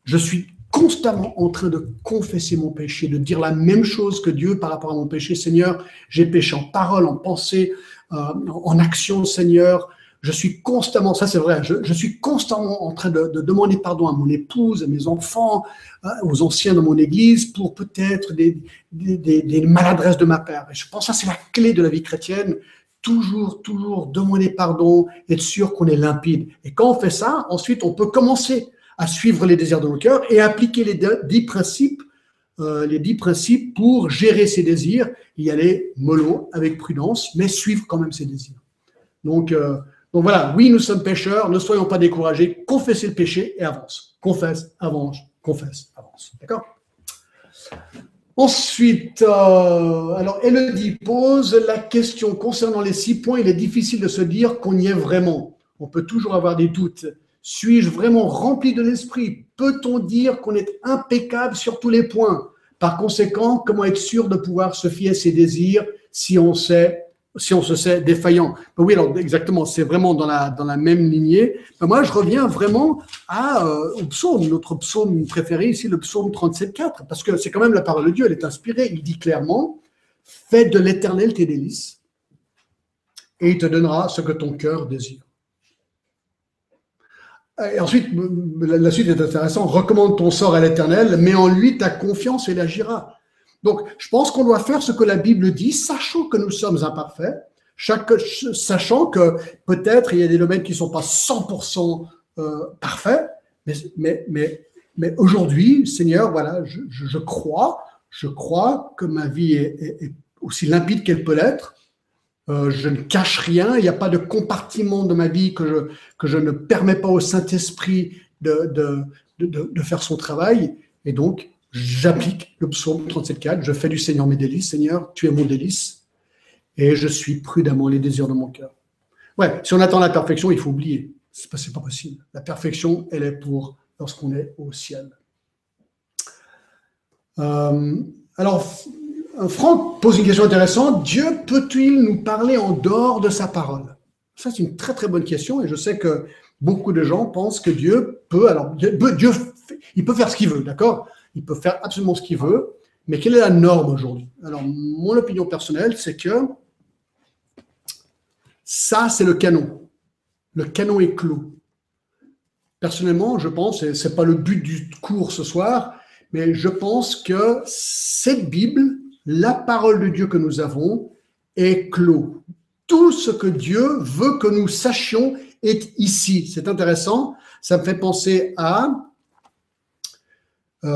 je suis constamment en train de confesser mon péché, de dire la même chose que Dieu par rapport à mon péché. Seigneur, j'ai péché en parole, en pensée, euh, en action, Seigneur. Je suis constamment, ça c'est vrai, je, suis constamment en train de, demander pardon à mon épouse, à mes enfants, euh, aux anciens de mon église pour peut-être des, des, maladresses de ma part. Et je pense que ça c'est la clé de la vie chrétienne. Toujours, toujours demander pardon, être sûr qu'on est limpide. Et quand on fait ça, ensuite on peut commencer à suivre les désirs de nos cœurs et appliquer les dix principes, euh, les dix principes pour gérer ses désirs, y aller mollo, avec prudence, mais suivre quand même ses désirs. Donc, euh, donc voilà, oui, nous sommes pécheurs, ne soyons pas découragés, confessez le péché et avance. Confesse, avance, confesse, avance. D'accord? Ensuite, euh, alors Elodie pose la question concernant les six points. Il est difficile de se dire qu'on y est vraiment. On peut toujours avoir des doutes. Suis-je vraiment rempli de l'esprit? Peut-on dire qu'on est impeccable sur tous les points? Par conséquent, comment être sûr de pouvoir se fier à ses désirs si on sait si on se sait défaillant? Ben oui, alors exactement, c'est vraiment dans la, même lignée. Ben moi, je reviens vraiment à, euh, au psaume, notre psaume préféré ici, le psaume 37.4, parce que c'est quand même la parole de Dieu, elle est inspirée. Il dit clairement, fais de l'éternel tes délices, et il te donnera ce que ton cœur désire. Et ensuite, la suite est intéressante, recommande ton sort à l'éternel, mets en lui ta confiance et il agira. Donc, je pense qu'on doit faire ce que la Bible dit, sachant que nous sommes imparfaits, sachant que peut-être il y a des domaines qui ne sont pas 100% euh, parfaits, mais, mais, mais, aujourd'hui, Seigneur, voilà, je, crois, je crois que ma vie est, aussi limpide qu'elle peut l'être. Euh, je ne cache rien, il n'y a pas de compartiment de ma vie que je, que je ne permets pas au Saint-Esprit de, de, de, faire son travail. Et donc, j'applique le psaume 37.4, je fais du Seigneur mes délices, Seigneur, tu es mon délice, et je suis prudemment les désirs de mon cœur. Ouais, si on attend la perfection, il faut oublier. C'est pas, pas possible. La perfection, elle est pour lorsqu'on est au ciel. Euh, alors, Franck pose une question intéressante. Dieu peut-il nous parler en dehors de sa parole? Ça, c'est une très très bonne question et je sais que beaucoup de gens pensent que Dieu peut. Alors, Dieu, Dieu il peut faire ce qu'il veut, d'accord? Il peut faire absolument ce qu'il veut, mais quelle est la norme aujourd'hui? Alors, mon opinion personnelle, c'est que ça, c'est le canon. Le canon est clos. Personnellement, je pense, et ce n'est pas le but du cours ce soir, mais je pense que cette Bible, la parole de Dieu que nous avons, est clos. Tout ce que Dieu veut que nous sachions est ici. C'est intéressant. Ça me fait penser à 2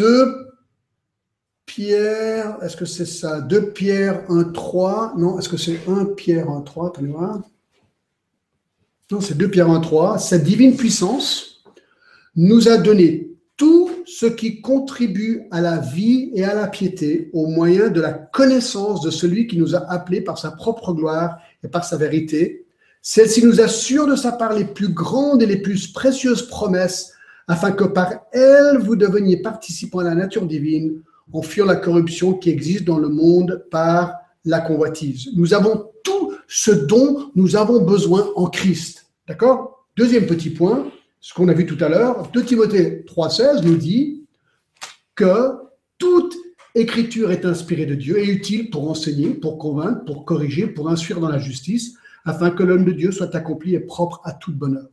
euh, Pierre, est-ce que c'est ça? 2 Pierre 1, 3. Non, est-ce que c'est 1 Pierre 1, 3 Attendez voir. Non, c'est 2 Pierre 1, 3. Sa divine puissance nous a donné tout ce qui contribue à la vie et à la piété au moyen de la connaissance de celui qui nous a appelés par sa propre gloire et par sa vérité. Celle-ci nous assure de sa part les plus grandes et les plus précieuses promesses afin que par elle vous deveniez participants à la nature divine, en fuyant la corruption qui existe dans le monde par la convoitise. Nous avons tout ce dont nous avons besoin en Christ. D'accord? Deuxième petit point, ce qu'on a vu tout à l'heure, 2 Timothée 3,16 nous dit que toute écriture est inspirée de Dieu et utile pour enseigner, pour convaincre, pour corriger, pour instruire dans la justice, afin que l'homme de Dieu soit accompli et propre à toute bonne œuvre.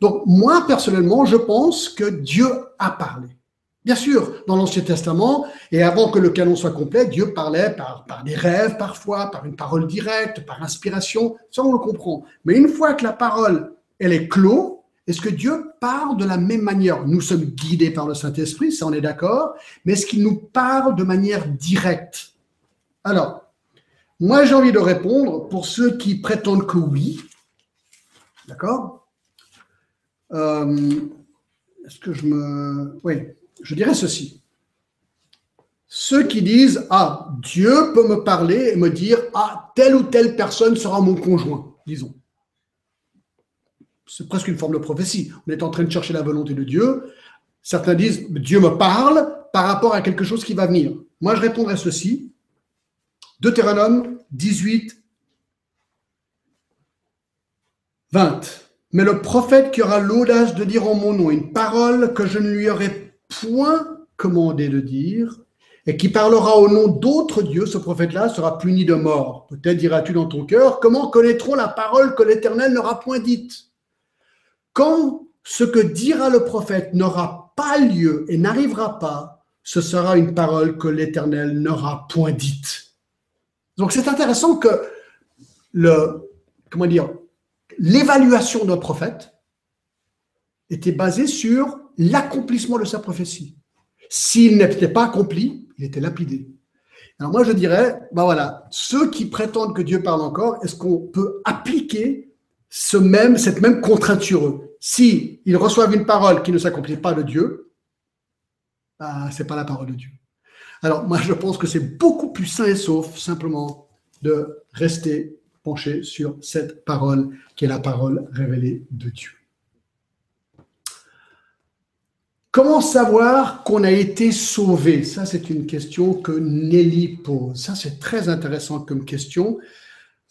Donc, moi, personnellement, je pense que Dieu a parlé. Bien sûr, dans l'Ancien Testament, et avant que le canon soit complet, Dieu parlait par, des rêves parfois, par une parole directe, par inspiration, ça on le comprend. Mais une fois que la parole elle est clos Est-ce que Dieu parle de la même manière? Nous sommes guidés par le Saint-Esprit, ça on est d'accord, mais est-ce qu'il nous parle de manière directe? Alors, moi j'ai envie de répondre pour ceux qui prétendent que oui. D'accord? Euh, Est-ce que je me... Oui, je dirais ceci. Ceux qui disent, ah, Dieu peut me parler et me dire, ah, telle ou telle personne sera mon conjoint, disons. C'est presque une forme de prophétie. On est en train de chercher la volonté de Dieu. Certains disent, Dieu me parle par rapport à quelque chose qui va venir. Moi, je répondrai ceci. Deutéronome 18, 20. Mais le prophète qui aura l'audace de dire en mon nom une parole que je ne lui aurai point commandé de dire, et qui parlera au nom d'autres dieux, ce prophète-là sera puni de mort. Peut-être diras-tu dans ton cœur, comment connaîtront la parole que l'Éternel n'aura point dite? Quand ce que dira le prophète n'aura pas lieu et n'arrivera pas, ce sera une parole que l'Éternel n'aura point dite. Donc c'est intéressant que le, comment dire, l'évaluation d'un prophète était basée sur l'accomplissement de sa prophétie. S'il n'était pas accompli, il était lapidé. Alors moi, je dirais, ben ceux qui prétendent que Dieu parle encore, est-ce qu'on peut appliquer ce même, cette même contrainte sur eux? Si ils reçoivent une parole qui ne s'accomplit pas de Dieu, ben, ce n'est pas la parole de Dieu. Alors moi, je pense que c'est beaucoup plus sain et sauf simplement de rester penché sur cette parole qui est la parole révélée de Dieu. Comment savoir qu'on a été sauvé? Ça, c'est une question que Nelly pose. Ça, c'est très intéressant comme question.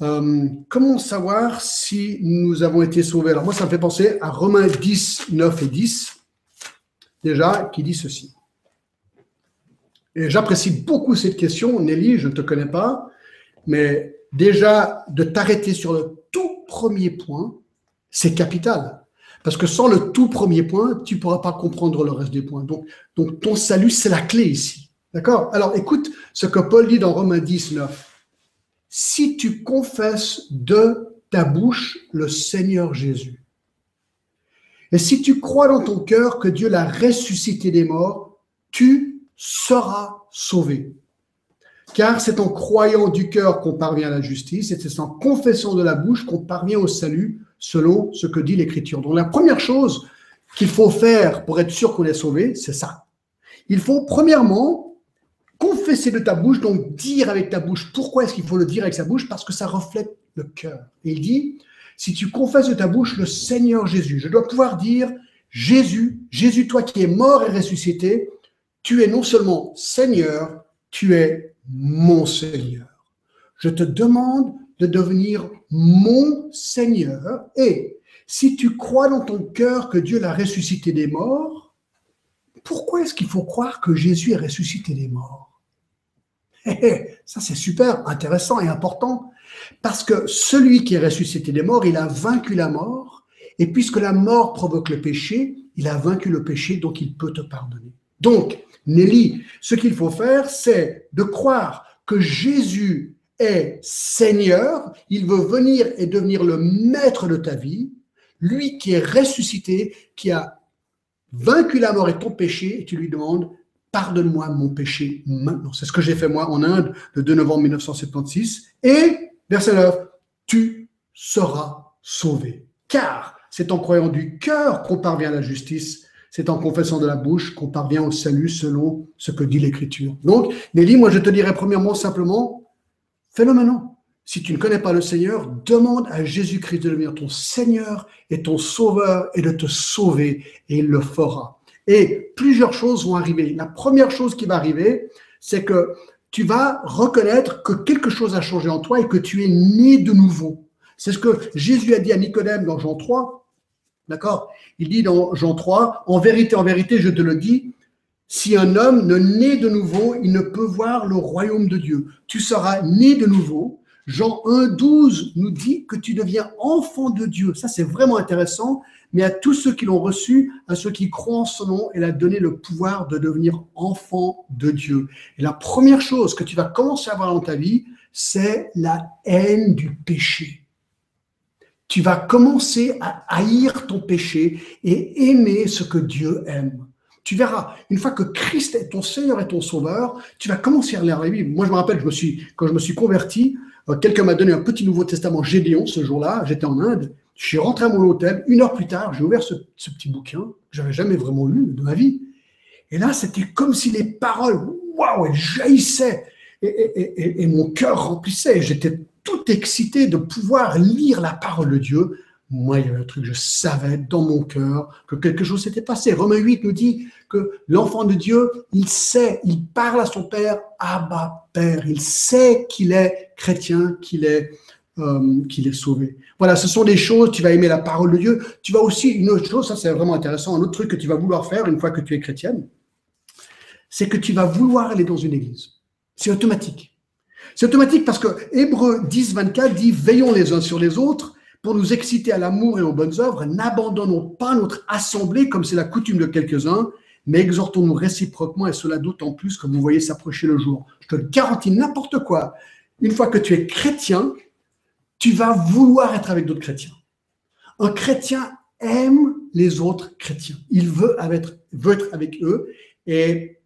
Euh, comment savoir si nous avons été sauvés? Alors moi, ça me fait penser à Romains 10, 9 et 10, déjà, qui dit ceci. Et j'apprécie beaucoup cette question, Nelly, je ne te connais pas, mais déjà de t'arrêter sur le tout premier point, c'est capital. Parce que sans le tout premier point, tu ne pourras pas comprendre le reste des points. Donc, ton salut, c'est la clé ici. D'accord? Alors écoute ce que Paul dit dans Romains 19. Si tu confesses de ta bouche le Seigneur Jésus, et si tu crois dans ton cœur que Dieu l'a ressuscité des morts, tu seras sauvé. Car c'est en croyant du cœur qu'on parvient à la justice, et c'est en confessant de la bouche qu'on parvient au salut selon ce que dit l'Écriture. Donc la première chose qu'il faut faire pour être sûr qu'on est sauvé, c'est ça. Il faut premièrement confesser de ta bouche, donc dire avec ta bouche. Pourquoi est-ce qu'il faut le dire avec sa bouche? Parce que ça reflète le cœur. Et il dit, si tu confesses de ta bouche le Seigneur Jésus, je dois pouvoir dire, Jésus, Jésus, toi qui es mort et ressuscité, tu es non seulement Seigneur, tu es mon Seigneur. Je te demande de devenir mon Seigneur. Et si tu crois dans ton cœur que Dieu l'a ressuscité des morts, pourquoi est-ce qu'il faut croire que Jésus est ressuscité des morts? Ça, c'est super intéressant et important. Parce que celui qui est ressuscité des morts, il a vaincu la mort. Et puisque la mort provoque le péché, il a vaincu le péché, donc il peut te pardonner. Donc, Nelly, ce qu'il faut faire, c'est de croire que Jésus est Seigneur, il veut venir et devenir le maître de ta vie, lui qui est ressuscité, qui a vaincu la mort et ton péché, et tu lui demandes, pardonne-moi mon péché maintenant. C'est ce que j'ai fait moi en Inde le 2 novembre 1976. Et, verset 9, tu seras sauvé. Car c'est en croyant du cœur qu'on parvient à la justice, c'est en confessant de la bouche qu'on parvient au salut selon ce que dit l'Écriture. Donc, Nelly, moi je te dirais premièrement simplement, Fais-le maintenant. Si tu ne connais pas le Seigneur, demande à Jésus-Christ de devenir ton Seigneur et ton Sauveur et de te sauver, et il le fera. Et plusieurs choses vont arriver. La première chose qui va arriver, c'est que tu vas reconnaître que quelque chose a changé en toi et que tu es né de nouveau. C'est ce que Jésus a dit à Nicodème dans Jean 3. D'accord? Il dit dans Jean 3, en vérité, en vérité, je te le dis, si un homme ne naît de nouveau, il ne peut voir le royaume de Dieu. Tu seras né de nouveau. Jean 1, 12 nous dit que tu deviens enfant de Dieu. Ça, c'est vraiment intéressant. Mais à tous ceux qui l'ont reçu, à ceux qui croient en son nom, il a donné le pouvoir de devenir enfant de Dieu. Et la première chose que tu vas commencer à avoir dans ta vie, c'est la haine du péché. tu vas commencer à haïr ton péché et aimer ce que Dieu aime. Tu verras, une fois que Christ est ton Seigneur et ton Sauveur, tu vas commencer à lire la Bible. Moi, je me rappelle, je me suis, quand je me suis converti, quelqu'un m'a donné un petit Nouveau Testament Gédéon ce jour-là. J'étais en Inde. Je suis rentré à mon hôtel. Une heure plus tard, j'ai ouvert ce, petit bouquin que j'avais jamais vraiment lu de ma vie. Et là, c'était comme si les paroles, waouh, elles jaillissaient. Et, mon cœur remplissait. J'étais tout excité de pouvoir lire la parole de Dieu. Moi, il y avait un truc, je savais dans mon cœur que quelque chose s'était passé. Romains 8 nous dit que l'enfant de Dieu, il sait, il parle à son Père, Abba Père. Il sait qu'il est chrétien, qu'il est, euh, qu'il est sauvé. Voilà, ce sont des choses, tu vas aimer la parole de Dieu. Tu vas aussi, une autre chose, ça c'est vraiment intéressant, un autre truc que tu vas vouloir faire une fois que tu es chrétienne, c'est que tu vas vouloir aller dans une église. C'est automatique. C'est automatique parce que Hébreu 10, 24 dit Veillons les uns sur les autres pour nous exciter à l'amour et aux bonnes œuvres. N'abandonnons pas notre assemblée comme c'est la coutume de quelques-uns, mais exhortons-nous réciproquement et cela d'autant plus que vous voyez s'approcher le jour. Je te garantis n'importe quoi. Une fois que tu es chrétien, tu vas vouloir être avec d'autres chrétiens. Un chrétien aime les autres chrétiens. Il veut être, avec eux. Et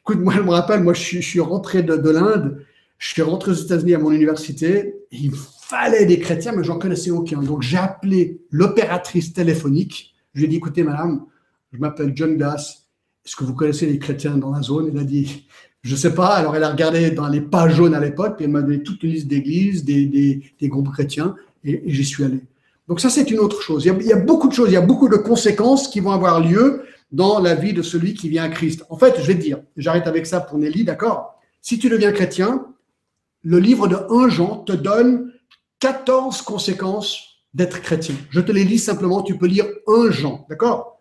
Écoute, moi, je me rappelle, moi, je suis, rentré de, l'Inde, je suis rentré aux États-Unis à mon université, il fallait des chrétiens, mais j'en connaissais aucun. Donc, j'ai appelé l'opératrice téléphonique. Je lui ai dit, écoutez, madame, je m'appelle John Glass. Est-ce que vous connaissez les chrétiens dans la zone? Elle a dit, je ne sais pas. Alors, elle a regardé dans les pages jaunes à l'époque, puis elle m'a donné toute une liste d'églises, des, groupes chrétiens, et, j'y suis allé. Donc, ça, c'est une autre chose. il y, a, beaucoup de choses, il y a beaucoup de conséquences qui vont avoir lieu dans la vie de celui qui vient à Christ. En fait, je vais te dire, j'arrête avec ça pour Nelly, d'accord? Si tu deviens chrétien, le livre de 1 Jean te donne 14 conséquences d'être chrétien. Je te les lis simplement, tu peux lire 1 Jean, d'accord?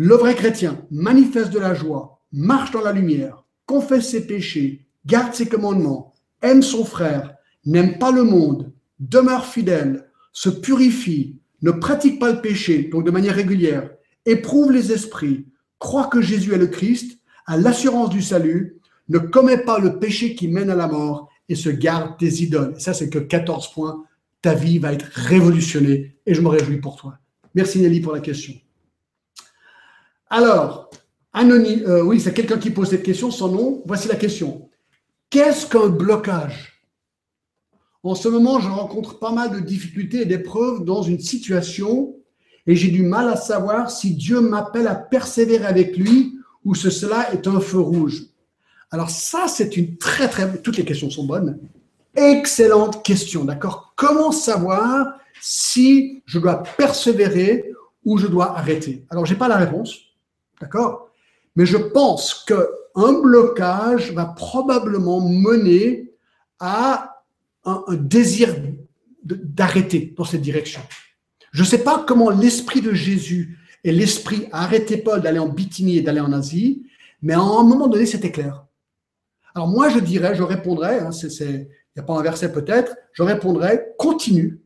Le vrai chrétien manifeste de la joie, marche dans la lumière, confesse ses péchés, garde ses commandements, aime son frère, n'aime pas le monde, demeure fidèle, se purifie, ne pratique pas le péché, donc de manière régulière, éprouve les esprits, croit que Jésus est le Christ, a l'assurance du salut, ne commet pas le péché qui mène à la mort et se garde des idoles. Et ça, c'est que 14 points. Ta vie va être révolutionnée et je me réjouis pour toi. Merci Nelly pour la question. Alors, anonyme, euh, oui, c'est quelqu'un qui pose cette question, son nom. Voici la question. Qu'est-ce qu'un blocage? En ce moment, je rencontre pas mal de difficultés et d'épreuves dans une situation et j'ai du mal à savoir si Dieu m'appelle à persévérer avec lui ou si cela est un feu rouge. Alors ça, c'est une très très... Toutes les questions sont bonnes. Excellente question, d'accord? Comment savoir si je dois persévérer ou je dois arrêter? Alors, je n'ai pas la réponse, d'accord? Mais je pense qu'un blocage va probablement mener à un désir d'arrêter dans cette direction. Je ne sais pas comment l'esprit de Jésus et l'esprit a arrêté Paul d'aller en Bithynie et d'aller en Asie, mais à un moment donné, c'était clair. Alors moi, je dirais, je répondrais, hein, il n'y a pas un verset peut-être, je répondrais, continue,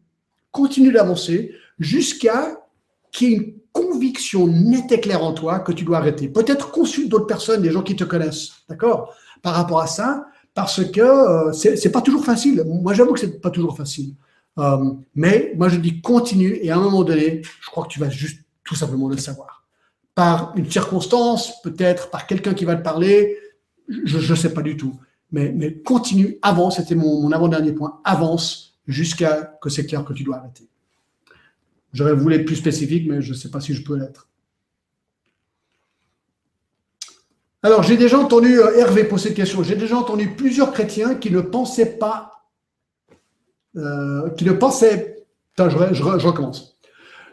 continue d'avancer jusqu'à qu'il y ait une conviction nette et claire en toi que tu dois arrêter. Peut-être consulte d'autres personnes, des gens qui te connaissent, d'accord Par rapport à ça, parce que euh, ce c'est pas toujours facile. Moi, j'avoue que c'est pas toujours facile. Euh, mais moi, je dis continue et à un moment donné, je crois que tu vas juste tout simplement le savoir. Par une circonstance, peut-être par quelqu'un qui va te parler, je ne sais pas du tout. Mais, mais continue, avance, c'était mon, mon avant-dernier point, avance jusqu'à que c'est clair que tu dois arrêter. J'aurais voulu être plus spécifique, mais je ne sais pas si je peux l'être. Alors, j'ai déjà entendu euh, Hervé poser cette question. J'ai déjà entendu plusieurs chrétiens qui ne pensaient pas euh, qui ne pensaient. Je, recommence.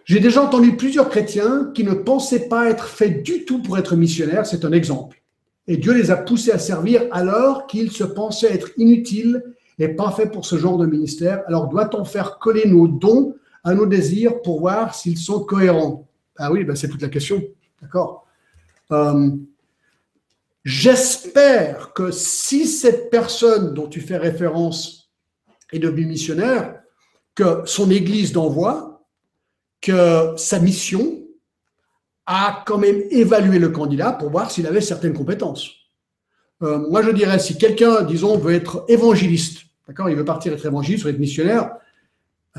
J'ai déjà entendu plusieurs chrétiens qui ne pensaient pas être faits du tout pour être missionnaires. C'est un exemple. Et Dieu les a poussés à servir alors qu'ils se pensaient être inutiles et pas faits pour ce genre de ministère. Alors doit-on faire coller nos dons à nos désirs pour voir s'ils sont cohérents Ah oui, ben c'est toute la question. D'accord euh, J'espère que si cette personne dont tu fais référence est devenu missionnaire, que son église d'envoi, que sa mission a quand même évalué le candidat pour voir s'il avait certaines compétences. Euh, moi, je dirais, si quelqu'un, disons, veut être évangéliste, d'accord, il veut partir être évangéliste, veut être missionnaire,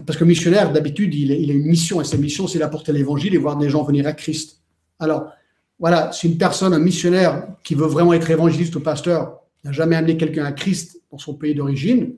Parce que missionnaire, d'habitude, il, a une mission, et sa mission, c'est d'apporter l'évangile et voir des gens venir à Christ. Alors, voilà, si une personne, un missionnaire qui veut vraiment être évangéliste ou pasteur, n'a jamais amené quelqu'un à Christ dans son pays d'origine,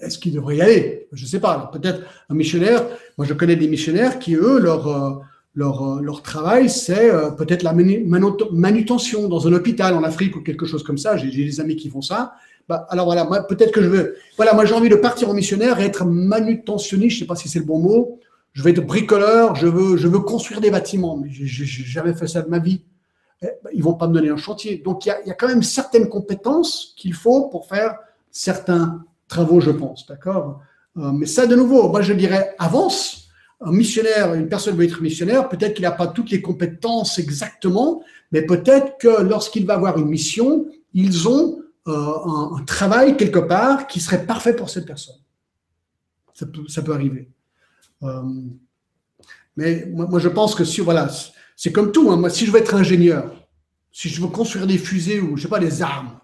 est-ce qu'il devrait y aller? Je ne sais pas. Peut-être un missionnaire, moi je connais des missionnaires qui, eux, leur, euh, leur, euh, leur travail, c'est euh, peut-être la manutention dans un hôpital en Afrique ou quelque chose comme ça. J'ai des amis qui font ça. Bah, alors voilà, peut-être que je veux. Voilà, moi j'ai envie de partir en missionnaire et être manutentionniste, je ne sais pas si c'est le bon mot. Je veux être bricoleur, je veux, je veux construire des bâtiments, mais je n'ai jamais fait ça de ma vie. Eh, bah, ils vont pas me donner un chantier. Donc il y a, y a, quand même certaines compétences qu'il faut pour faire certains travaux, je pense. D'accord? Euh, Mais ça, de nouveau, moi je dirais avance. Un missionnaire, une personne veut être missionnaire, peut-être qu'il n'a pas toutes les compétences exactement, mais peut-être que lorsqu'il va avoir une mission, ils ont euh, un, travail quelque part qui serait parfait pour cette personne. Ça peut, ça peut arriver. Euh, mais moi, je pense que si, voilà, c'est comme tout. Hein. Moi, si je veux être ingénieur, si je veux construire des fusées ou, je sais pas, des armes,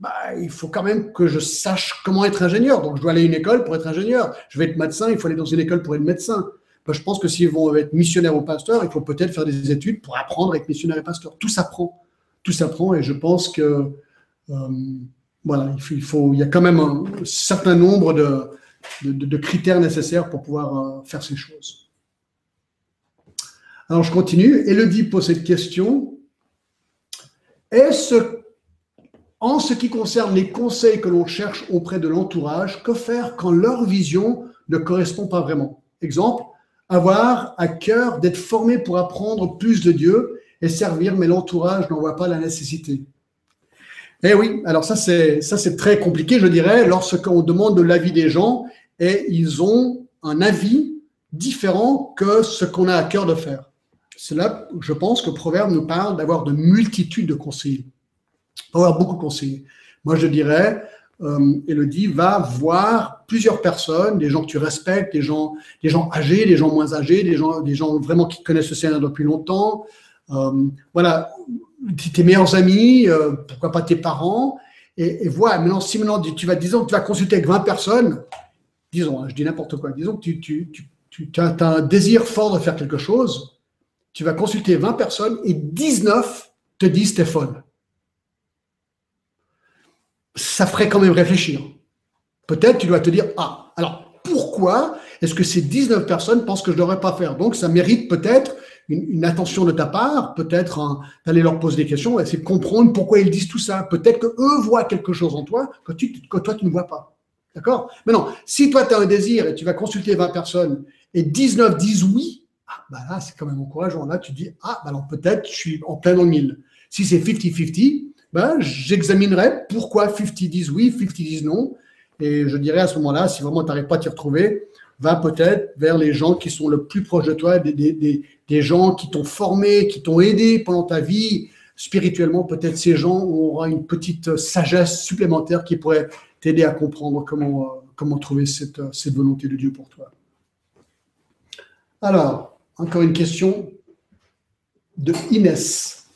bah, il faut quand même que je sache comment être ingénieur. Donc, je dois aller à une école pour être ingénieur. Je vais être médecin, il faut aller dans une école pour être médecin. Bah, je pense que s'ils vont être missionnaires ou pasteurs, il faut peut-être faire des études pour apprendre à être missionnaire et pasteur. Tout s'apprend. Tout s'apprend et je pense que voilà, il faut, il y a quand même un certain nombre de, de, critères nécessaires pour pouvoir euh, faire ces choses. Alors je continue. Elodie pose cette question. Est-ce, en ce qui concerne les conseils que l'on cherche auprès de l'entourage, que faire quand leur vision ne correspond pas vraiment? Exemple, avoir à cœur d'être formé pour apprendre plus de Dieu et servir, mais l'entourage n'en voit pas la nécessité. Eh oui, alors ça c'est ça c'est très compliqué, je dirais, lorsqu'on demande de l'avis des gens et ils ont un avis différent que ce qu'on a à cœur de faire. C'est là, je pense que Proverbe nous parle d'avoir de multitudes de conseillers, avoir beaucoup de conseillers. Moi, je dirais, euh, Elodie, va voir plusieurs personnes, des gens que tu respectes, des gens, des gens âgés, des gens moins âgés, des gens, des gens vraiment qui connaissent le Seigneur depuis longtemps. Euh, voilà, tes meilleurs amis, euh, pourquoi pas tes parents, et, voilà, maintenant, si maintenant tu vas, disons tu vas consulter avec 20 personnes, disons, hein, je dis n'importe quoi, disons que tu, as, un désir fort de faire quelque chose, tu vas consulter 20 personnes et 19 te disent folle. Ça ferait quand même réfléchir. Peut-être tu dois te dire, ah, alors pourquoi est-ce que ces 19 personnes pensent que je ne devrais pas faire? Donc ça mérite peut-être une, attention de ta part, peut-être d'aller leur poser des questions, essayer de comprendre pourquoi ils disent tout ça. Peut-être qu'eux voient quelque chose en toi que, que toi, tu ne vois pas. D'accord? Maintenant, si toi, tu as un désir et tu vas consulter 20 personnes et 19 disent oui, ah, bah là, c'est quand même encourageant. Là, tu dis, ah, bah alors peut-être je suis en plein dans le mille. Si c'est 50-50, ben, j'examinerai pourquoi 50 disent oui, 50 disent non. Et je dirais à ce moment-là, si vraiment tu n'arrives pas à t'y retrouver, va peut-être vers les gens qui sont le plus proches de toi, des gens qui t'ont formé, qui t'ont aidé pendant ta vie spirituellement. Peut-être ces gens auront une petite sagesse supplémentaire qui pourrait t'aider à comprendre comment, euh, trouver cette, cette volonté de Dieu pour toi. Alors, encore une question de Inès.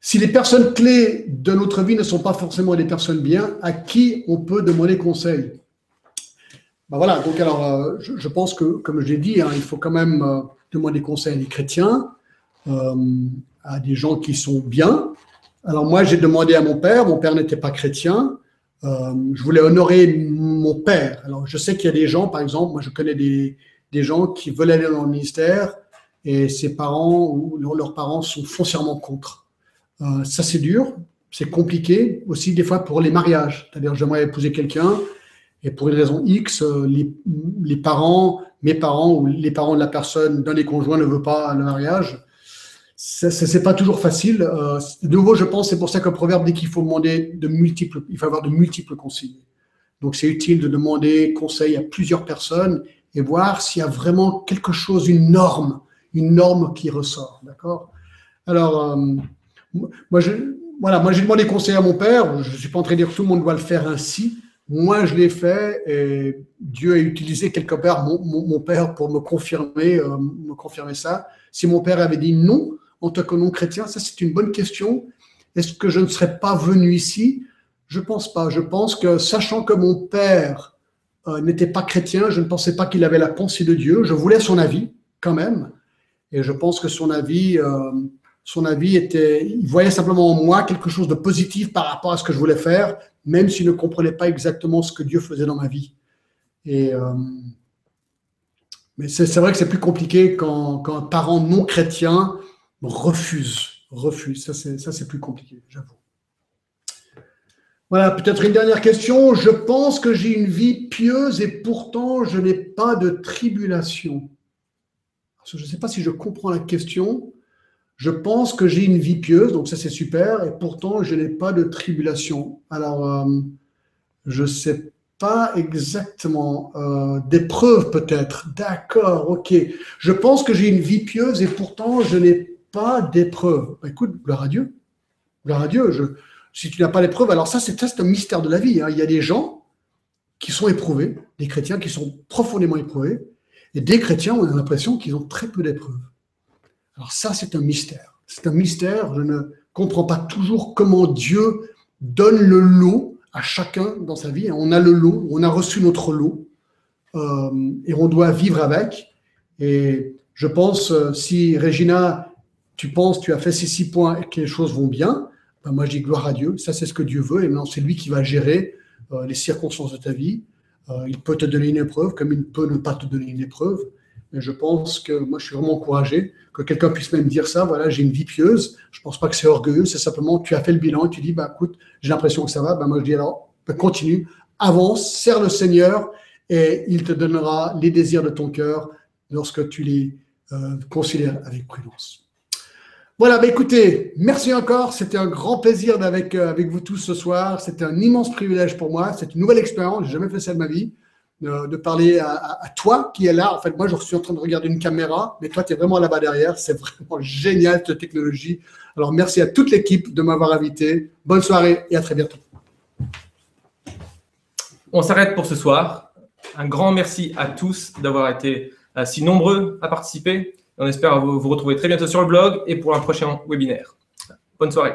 Si les personnes clés de notre vie ne sont pas forcément des personnes bien, à qui on peut demander conseil? Ben voilà, donc alors, euh, je, pense que, comme je l'ai dit, hein, il faut quand même euh, demander conseil à des chrétiens, euh, à des gens qui sont bien. Alors moi, j'ai demandé à mon père, mon père n'était pas chrétien, je voulais honorer mon père. Alors je sais qu'il y a des gens, par exemple, moi je connais des, des gens qui veulent aller dans le ministère et ses parents ou leurs parents sont foncièrement contre. ça c'est dur, c'est compliqué aussi des fois pour les mariages. C'est-à-dire j'aimerais épouser quelqu'un, et pour une raison X, euh, les, parents, mes parents ou les parents de la personne, d'un des conjoints ne veut pas le mariage. C'est pas toujours facile. Euh, de nouveau, je pense, c'est pour ça qu'un proverbe dit qu'il faut demander de multiples, il faut avoir de multiples conseillers. Donc, c'est utile de demander conseil à plusieurs personnes et voir s'il y a vraiment quelque chose, une norme, une norme qui ressort. D'accord? Alors, euh, moi, voilà, moi, j'ai demandé conseil à mon père. Je ne suis pas en train de dire que tout le monde doit le faire ainsi. Moi, je l'ai fait et Dieu a utilisé quelque part mon, père pour me confirmer, euh, me confirmer ça. Si mon père avait dit non en tant que non chrétien, ça c'est une bonne question. Est-ce que je ne serais pas venu ici? Je pense pas. Je pense que sachant que mon père euh, n'était pas chrétien, je ne pensais pas qu'il avait la pensée de Dieu. Je voulais son avis quand même. Et je pense que son avis, euh, son avis était, il voyait simplement en moi quelque chose de positif par rapport à ce que je voulais faire, même s'il ne comprenait pas exactement ce que Dieu faisait dans ma vie. Euh, mais c'est vrai que c'est plus compliqué quand, quand, un parent non chrétien refuse, refuse. Ça, c'est plus compliqué, j'avoue. Voilà, peut-être une dernière question. Je pense que j'ai une vie pieuse et pourtant je n'ai pas de tribulation. Je ne sais pas si je comprends la question. Je pense que j'ai une vie pieuse, donc ça c'est super, et pourtant je n'ai pas de tribulation. Alors, euh, je ne sais pas exactement. Euh, d'épreuve peut-être. D'accord, ok. Je pense que j'ai une vie pieuse et pourtant je n'ai pas d'épreuve. Bah, écoute, gloire à Dieu. Gloire à Dieu. Si tu n'as pas l'épreuve, alors ça, c'est un mystère de la vie. Hein. Il y a des gens qui sont éprouvés, des chrétiens qui sont profondément éprouvés, et des chrétiens, on a l'impression qu'ils ont très peu d'épreuves. Alors ça, c'est un mystère. C'est un mystère. Je ne comprends pas toujours comment Dieu donne le lot à chacun dans sa vie. On a le lot, on a reçu notre lot, euh, et on doit vivre avec. Et je pense, euh, si Regina, tu penses, tu as fait ces six points et que les choses vont bien, ben, moi je dis gloire à Dieu, ça c'est ce que Dieu veut, et maintenant c'est lui qui va gérer euh, les circonstances de ta vie. Il peut te donner une épreuve, comme il peut ne pas te donner une épreuve. Mais je pense que moi je suis vraiment encouragé que quelqu'un puisse même dire ça, voilà, j'ai une vie pieuse, je ne pense pas que c'est orgueilleux, c'est simplement tu as fait le bilan et tu dis, bah écoute, j'ai l'impression que ça va, ben, moi je dis alors, ben, continue, avance, serre le Seigneur, et il te donnera les désirs de ton cœur lorsque tu les euh, considères avec prudence. Voilà, bah écoutez, merci encore. C'était un grand plaisir d'avec euh, avec vous tous ce soir. C'était un immense privilège pour moi. C'est une nouvelle expérience. J'ai jamais fait ça de ma vie. De parler à, toi qui est là. En fait, moi, je suis en train de regarder une caméra, mais toi, tu es vraiment là-bas derrière. C'est vraiment génial, cette technologie. Alors, merci à toute l'équipe de m'avoir invité. Bonne soirée et à très bientôt. On s'arrête pour ce soir. Un grand merci à tous d'avoir été euh, si nombreux à participer. On espère vous, retrouver très bientôt sur le blog et pour un prochain webinaire. Bonne soirée.